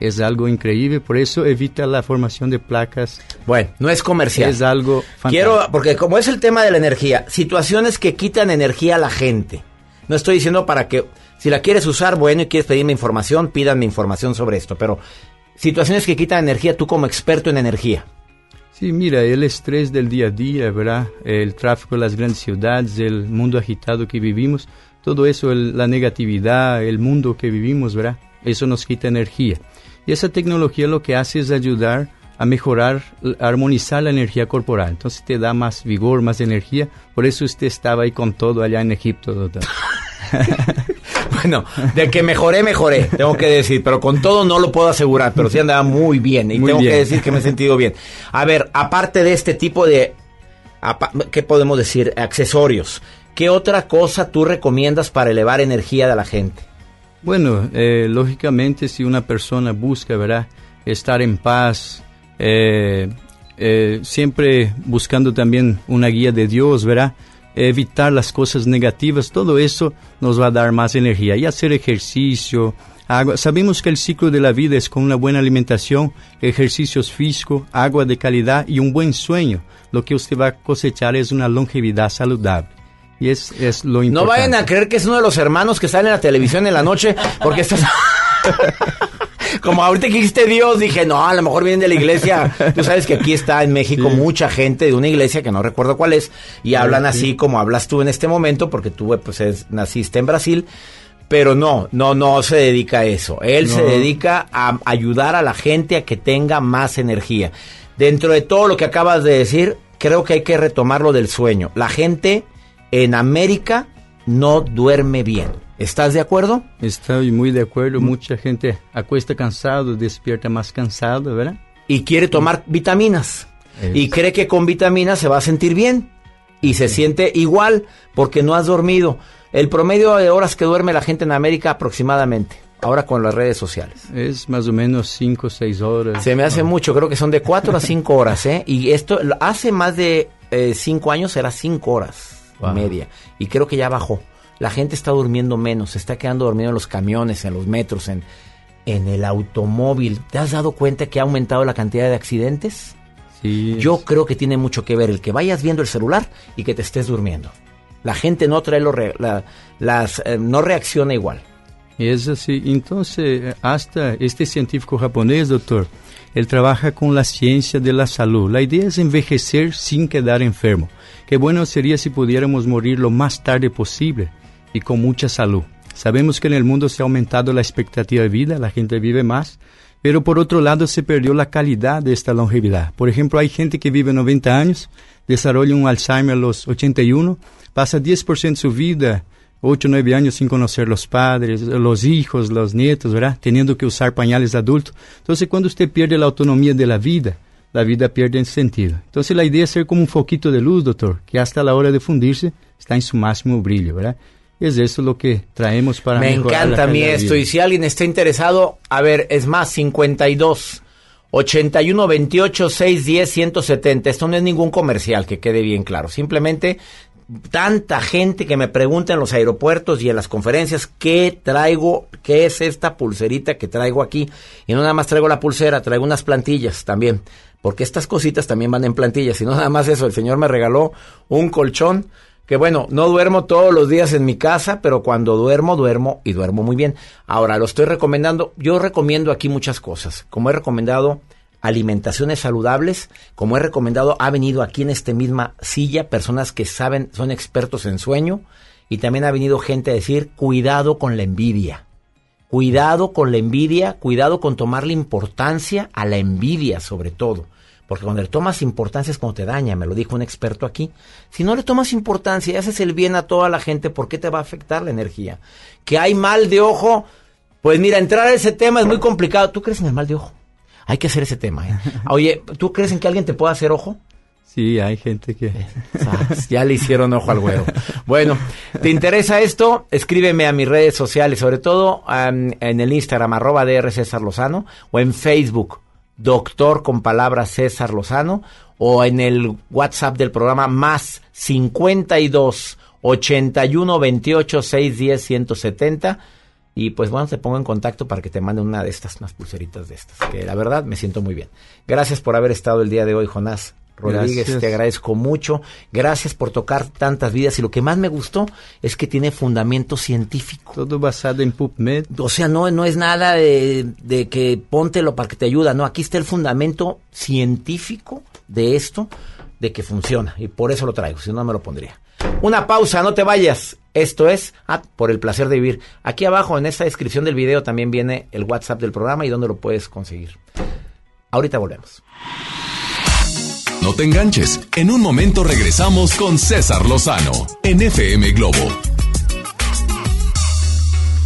Es algo increíble, por eso evita la formación de placas. Bueno, no es comercial. Es algo fantástico. Quiero, porque como es el tema de la energía, situaciones que quitan energía a la gente. No estoy diciendo para que, si la quieres usar, bueno, y quieres pedirme información, pídanme información sobre esto, pero situaciones que quitan energía, tú como experto en energía. Sí, mira, el estrés del día a día, ¿verdad? El tráfico de las grandes ciudades, el mundo agitado que vivimos, todo eso, el- la negatividad, el mundo que vivimos, ¿verdad? Eso nos quita energía. Y esa tecnología lo que hace es ayudar a mejorar, a armonizar la energía corporal. Entonces te da más vigor, más energía. Por eso usted estaba ahí con todo allá en Egipto, doctor. Bueno, de que mejoré, mejoré, tengo que decir, pero con todo no lo puedo asegurar, pero sí andaba muy bien y Muy tengo bien. que decir que me he sentido bien. A ver, aparte de este tipo de, ¿qué podemos decir? Accesorios. ¿Qué otra cosa tú recomiendas para elevar energía de la gente? Bueno, eh, lógicamente si una persona busca, ¿verdad? Estar en paz, eh, eh, siempre buscando también una guía de Dios, ¿verdad? Evitar las cosas negativas, todo eso nos va a dar más energía. Y hacer ejercicio, agua. Sabemos que el ciclo de la vida es con una buena alimentación, ejercicios físicos, agua de calidad y un buen sueño. Lo que usted va a cosechar es una longevidad saludable. Y es, es lo No importante. vayan a creer que es uno de los hermanos que sale en la televisión en la noche, porque estás... Como ahorita que dijiste Dios, dije, no, a lo mejor vienen de la iglesia. Tú sabes que aquí está en México mucha gente de una iglesia que no recuerdo cuál es, y hablan sí. así como hablas tú en este momento, porque tú pues es- naciste en Brasil. Pero no, no, no se dedica a eso. Él se No. dedica a ayudar a la gente a que tenga más energía. Dentro de todo lo que acabas de decir, creo que hay que retomar lo del sueño. La gente en América no duerme bien. ¿Estás de acuerdo? Estoy muy de acuerdo. Mucha gente acuesta cansado, despierta más cansado, ¿verdad? Y quiere tomar vitaminas. Es- Y cree que con vitaminas se va a sentir bien. Y se siente igual porque no has dormido. El promedio de horas que duerme la gente en América aproximadamente. Ahora con las redes sociales. Es más o menos 5 o 6 horas. Se me hace mucho, creo que son de 4 a 5 horas, ¿eh? Y esto hace más de 5 años era 5 horas Wow. media. Y creo que ya bajó. La gente está durmiendo menos, se está quedando dormido en los camiones, en los metros, en, en el automóvil. ¿Te has dado cuenta que ha aumentado la cantidad de accidentes? Sí, Yo creo que tiene mucho que ver el que vayas viendo el celular y que te estés durmiendo. La gente no trae lo re- la- las eh, no reacciona igual. Es así. Entonces, hasta este científico japonés, doctor, él trabaja con la ciencia de la salud. La idea es envejecer sin quedar enfermo. Qué bueno sería si pudiéramos morir lo más tarde posible y con mucha salud. Sabemos que en el mundo se ha aumentado la expectativa de vida, la gente vive más, pero por otro lado se perdió la calidad de esta longevidad. Por ejemplo, hay gente que vive 90 años, desarrolla un Alzheimer a los 81, pasa 10% de su vida 8 o 9 años sin conocer los padres, los hijos, los nietos, ¿verdad? Teniendo que usar pañales adultos. Entonces, cuando usted pierde la autonomía de la vida, la vida pierde sentido. Entonces, la idea es ser como un foquito de luz, doctor, que hasta la hora de fundirse está en su máximo brillo, ¿verdad? Y es eso lo que traemos para Me mejorar encanta a mí esto. Y si alguien está interesado, a ver, es más, 52 81 28 610 170. Esto no es ningún comercial, que quede bien claro. Simplemente tanta gente que me pregunta en los aeropuertos y en las conferencias qué traigo, qué es esta pulserita que traigo aquí. Y no nada más traigo la pulsera, traigo unas plantillas también. Porque estas cositas también van en plantillas. Y no nada más eso, el señor me regaló un colchón que bueno, no duermo todos los días en mi casa, pero cuando duermo, duermo y duermo muy bien. Ahora, lo estoy recomendando, yo recomiendo aquí muchas cosas, como he recomendado alimentaciones saludables, como he recomendado, ha venido aquí en esta misma silla personas que saben, son expertos en sueño, y también ha venido gente a decir, cuidado con la envidia. Cuidado con la envidia, cuidado con tomarle importancia a la envidia sobre todo, Porque cuando le tomas importancia es cuando te daña, me lo dijo un experto aquí. Si no le tomas importancia y haces el bien a toda la gente, ¿por qué te va a afectar la energía? Que hay mal de ojo, pues mira, entrar a ese tema es muy complicado. ¿Tú crees en el mal de ojo? Hay que hacer ese tema. ¿eh? Oye, ¿tú crees en que alguien te pueda hacer ojo? Sí, hay gente que... ya le hicieron ojo al güero. Bueno, ¿te interesa esto? Escríbeme a mis redes sociales, sobre todo en el Instagram, arroba DR César Lozano, o en Facebook, doctor con palabras César Lozano, o en el WhatsApp del programa más 52 81 28 610 170. Y pues bueno, te pongo en contacto para que te mande una de estas, unas pulseritas de estas, que la verdad me siento muy bien. Gracias por haber estado el día de hoy, Jonás. Rodríguez, Gracias. te agradezco mucho. Gracias por tocar tantas vidas y lo que más me gustó es que tiene fundamento científico. Todo basado en PubMed. O sea, no, no es nada de, de que póntelo para que te ayuda, no, aquí está el fundamento científico de esto, de que funciona y por eso lo traigo, si no no me lo pondría. Una pausa, no te vayas. Esto es ah, por el placer de vivir. Aquí abajo en esta descripción del video también viene el WhatsApp del programa y dónde lo puedes conseguir. Ahorita volvemos. No te enganches. En un momento regresamos con César Lozano en FM Globo.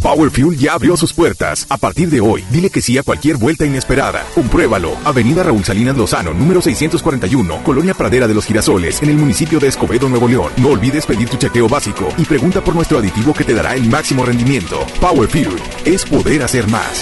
Power Fuel ya abrió sus puertas. A partir de hoy, dile que sí a cualquier vuelta inesperada. Compruébalo. Avenida Raúl Salinas Lozano, número 641, Colonia Pradera de los Girasoles, en el municipio de Escobedo, Nuevo León. No olvides pedir tu chequeo básico y pregunta por nuestro aditivo que te dará el máximo rendimiento. Power Fuel es poder hacer más.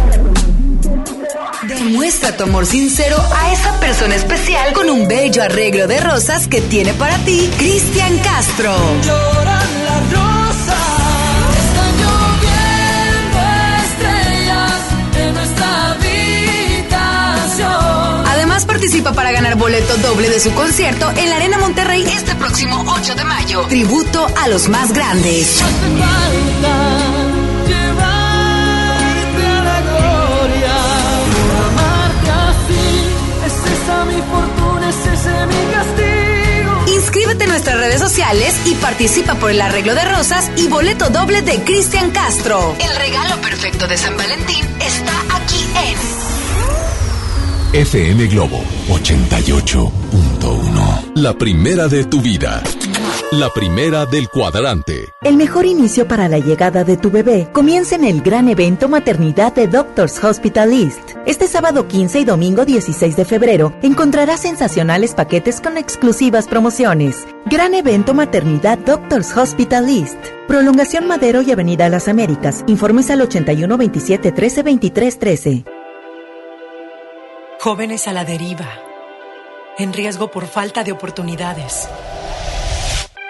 demuestra tu amor sincero a esa persona especial con un bello arreglo de rosas que tiene para ti Cristian Castro. Lloran las rosas, están lloviendo estrellas en nuestra habitación. Además participa para ganar boleto doble de su concierto en la Arena Monterrey este próximo 8 de mayo. Tributo a los más grandes. Inscríbete en nuestras redes sociales y participa por el arreglo de rosas y boleto doble de Cristian Castro. El regalo perfecto de San Valentín está aquí en FM Globo 88.1. La primera de tu vida. La primera del cuadrante. El mejor inicio para la llegada de tu bebé comienza en el gran evento Maternidad de Doctors Hospital East. Este sábado 15 y domingo 16 de febrero encontrarás sensacionales paquetes con exclusivas promociones. Gran evento Maternidad Doctors Hospital East. Prolongación Madero y Avenida Las Américas. Informes al 81 27 13 23 13. Jóvenes a la deriva, en riesgo por falta de oportunidades.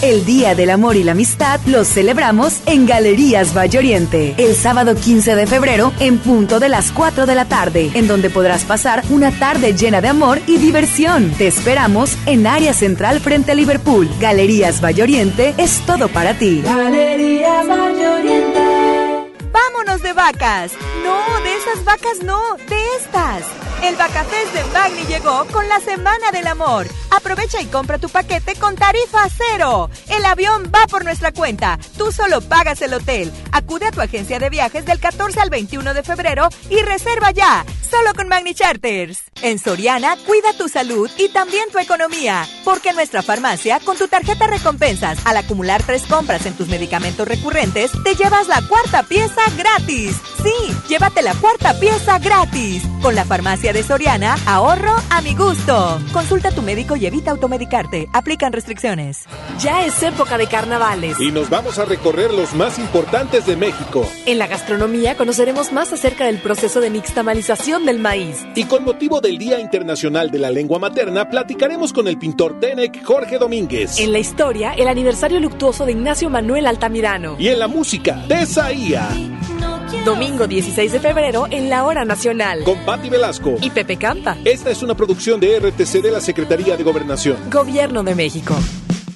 El Día del Amor y la Amistad lo celebramos en Galerías Valle Oriente, el sábado 15 de febrero en punto de las 4 de la tarde, en donde podrás pasar una tarde llena de amor y diversión. Te esperamos en área central frente a Liverpool. Galerías Valle Oriente es todo para ti. Galerías Valle Oriente. ¡Vámonos de vacas! No, de esas vacas no, de estas. El Vacafest de Magni llegó con la Semana del Amor. Aprovecha y compra tu paquete con tarifa cero. El avión va por nuestra cuenta. Tú solo pagas el hotel. Acude a tu agencia de viajes del 14 al 21 de febrero y reserva ya. Solo con Magni Charters. En Soriana, cuida tu salud y también tu economía. Porque en nuestra farmacia, con tu tarjeta recompensas, al acumular tres compras en tus medicamentos recurrentes, te llevas la cuarta pieza gratis. Sí, llévate la cuarta pieza gratis. Con la farmacia de Soriana, ahorro a mi gusto. Consulta a tu médico y evita automedicarte. Aplican restricciones. Ya es época de carnavales. Y nos vamos a recorrer los más importantes de México. En la gastronomía conoceremos más acerca del proceso de nixtamalización del maíz. Y con motivo del Día Internacional de la Lengua Materna, platicaremos con el pintor Tenec Jorge Domínguez. En la historia, el aniversario luctuoso de Ignacio Manuel Altamirano. Y en la música, Tesaía. Domingo 16 de febrero en la Hora Nacional. Con Patti Velasco. Y Pepe Campa. Esta es una producción de RTC de la Secretaría de Gobernación. Gobierno de México.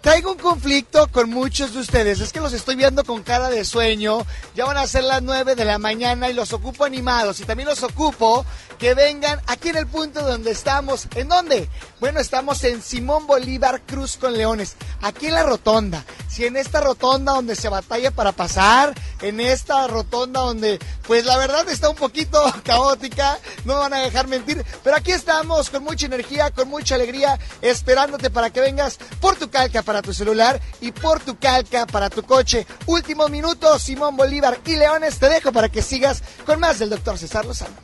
Traigo un conflicto con muchos de ustedes. Es que los estoy viendo con cara de sueño. Ya van a ser las 9 de la mañana y los ocupo animados. Y también los ocupo que vengan aquí en el punto donde estamos. ¿En dónde? Bueno, estamos en Simón Bolívar Cruz con Leones. Aquí en la rotonda. Si en esta rotonda donde se batalla para pasar. En esta rotonda donde, pues la verdad está un poquito caótica. No me van a dejar mentir. Pero aquí estamos con mucha energía, con mucha alegría. Esperándote para que vengas por tu calca para tu celular y por tu calca para tu coche. Último minuto, Simón Bolívar y Leones, te dejo para que sigas con más del doctor César Lozano.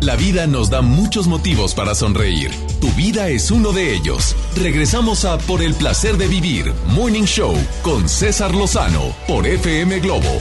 La vida nos da muchos motivos para sonreír. Tu vida es uno de ellos. Regresamos a Por el placer de vivir, Morning Show, con César Lozano, por FM Globo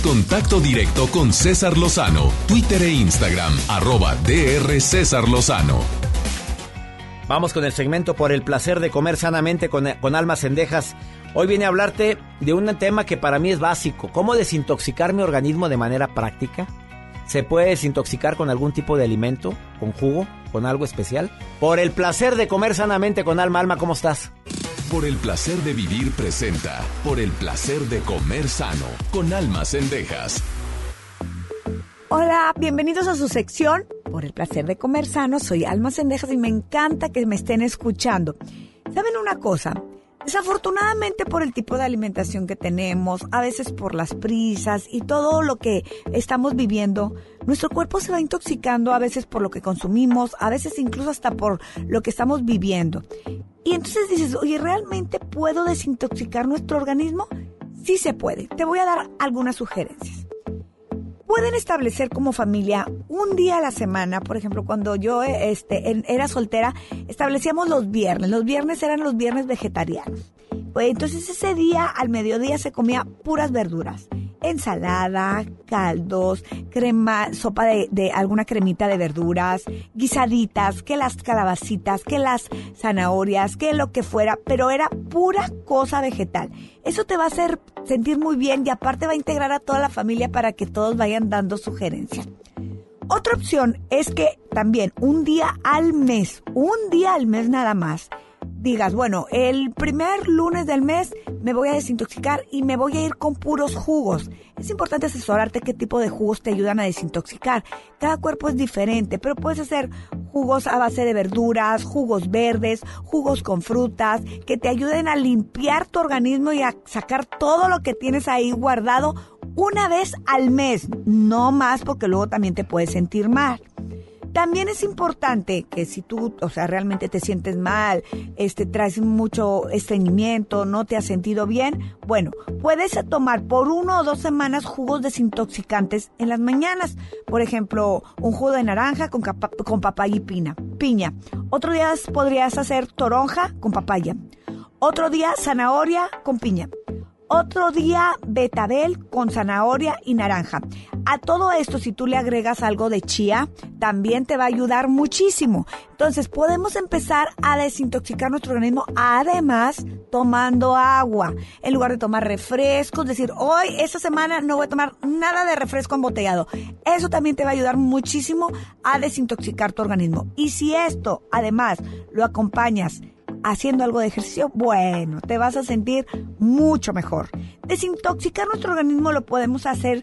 Contacto directo con César Lozano, Twitter e Instagram, arroba DR César Lozano. Vamos con el segmento por el placer de comer sanamente con, con almas cendejas. Hoy viene a hablarte de un tema que para mí es básico. ¿Cómo desintoxicar mi organismo de manera práctica? ¿Se puede desintoxicar con algún tipo de alimento? ¿Con jugo? ¿Con algo especial? Por el placer de comer sanamente con alma. Alma, ¿cómo estás? Por el placer de vivir presenta. Por el placer de comer sano con almas cendejas. Hola, bienvenidos a su sección Por el placer de comer sano. Soy Alma Cendejas y me encanta que me estén escuchando. ¿Saben una cosa? Desafortunadamente por el tipo de alimentación que tenemos, a veces por las prisas y todo lo que estamos viviendo, nuestro cuerpo se va intoxicando a veces por lo que consumimos, a veces incluso hasta por lo que estamos viviendo. Y entonces dices, oye, ¿realmente puedo desintoxicar nuestro organismo? Sí se puede. Te voy a dar algunas sugerencias pueden establecer como familia un día a la semana, por ejemplo, cuando yo este, era soltera, establecíamos los viernes. Los viernes eran los viernes vegetarianos. Pues entonces ese día al mediodía se comía puras verduras ensalada, caldos, crema, sopa de, alguna cremita de verduras, guisaditas, que las calabacitas, que las zanahorias, que lo que fuera, pero era pura cosa vegetal. Eso te va a hacer sentir muy bien y aparte va a integrar a toda la familia para que todos vayan dando sugerencias. Otra opción es que también un día al mes, un día al mes nada más, digas, bueno, el primer lunes del mes me voy a desintoxicar y me voy a ir con puros jugos. Es importante asesorarte qué tipo de jugos te ayudan a desintoxicar. Cada cuerpo es diferente, pero puedes hacer jugos a base de verduras, jugos verdes, jugos con frutas, que te ayuden a limpiar tu organismo y a sacar todo lo que tienes ahí guardado una vez al mes, no más porque luego también te puedes sentir mal. También es importante que si tú, o sea, realmente te sientes mal, este, traes mucho estreñimiento, no te has sentido bien, bueno, puedes tomar por uno o dos semanas jugos desintoxicantes en las mañanas. Por ejemplo, un jugo de naranja con, con papaya y pina, piña. Otro día podrías hacer toronja con papaya. Otro día zanahoria con piña. Otro día betabel con zanahoria y naranja. A todo esto, si tú le agregas algo de chía, también te va a ayudar muchísimo. Entonces, podemos empezar a desintoxicar nuestro organismo, además tomando agua. En lugar de tomar refrescos, decir, hoy, esta semana, no voy a tomar nada de refresco embotellado. Eso también te va a ayudar muchísimo a desintoxicar tu organismo. Y si esto, además, lo acompañas haciendo algo de ejercicio, bueno, te vas a sentir mucho mejor. Desintoxicar nuestro organismo lo podemos hacer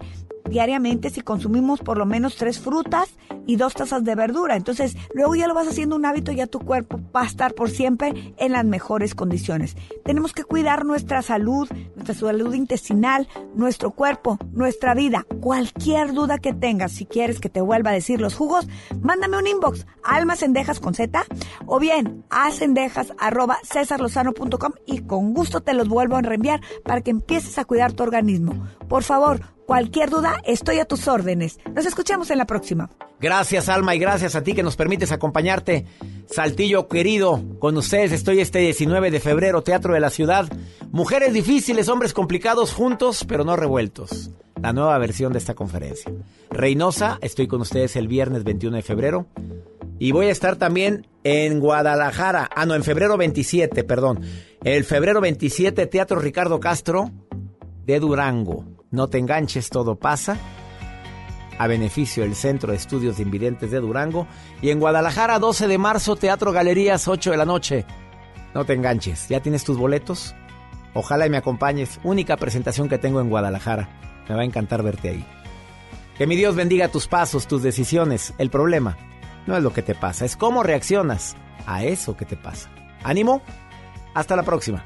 diariamente si consumimos por lo menos tres frutas y dos tazas de verdura. Entonces, luego ya lo vas haciendo un hábito y ya tu cuerpo va a estar por siempre en las mejores condiciones. Tenemos que cuidar nuestra salud, nuestra salud intestinal, nuestro cuerpo, nuestra vida. Cualquier duda que tengas, si quieres que te vuelva a decir los jugos, mándame un inbox, almacendejas con Z, o bien a arroba y con gusto te los vuelvo a reenviar para que empieces a cuidar tu organismo. Por favor, Cualquier duda, estoy a tus órdenes. Nos escuchamos en la próxima. Gracias, Alma, y gracias a ti que nos permites acompañarte. Saltillo querido, con ustedes estoy este 19 de febrero, Teatro de la Ciudad. Mujeres difíciles, hombres complicados, juntos, pero no revueltos. La nueva versión de esta conferencia. Reynosa, estoy con ustedes el viernes 21 de febrero. Y voy a estar también en Guadalajara. Ah, no, en febrero 27, perdón. El febrero 27, Teatro Ricardo Castro de Durango. No te enganches, todo pasa. A beneficio del Centro de Estudios de Invidentes de Durango. Y en Guadalajara, 12 de marzo, Teatro Galerías, 8 de la noche. No te enganches. ¿Ya tienes tus boletos? Ojalá y me acompañes. Única presentación que tengo en Guadalajara. Me va a encantar verte ahí. Que mi Dios bendiga tus pasos, tus decisiones. El problema no es lo que te pasa, es cómo reaccionas a eso que te pasa. Ánimo. Hasta la próxima.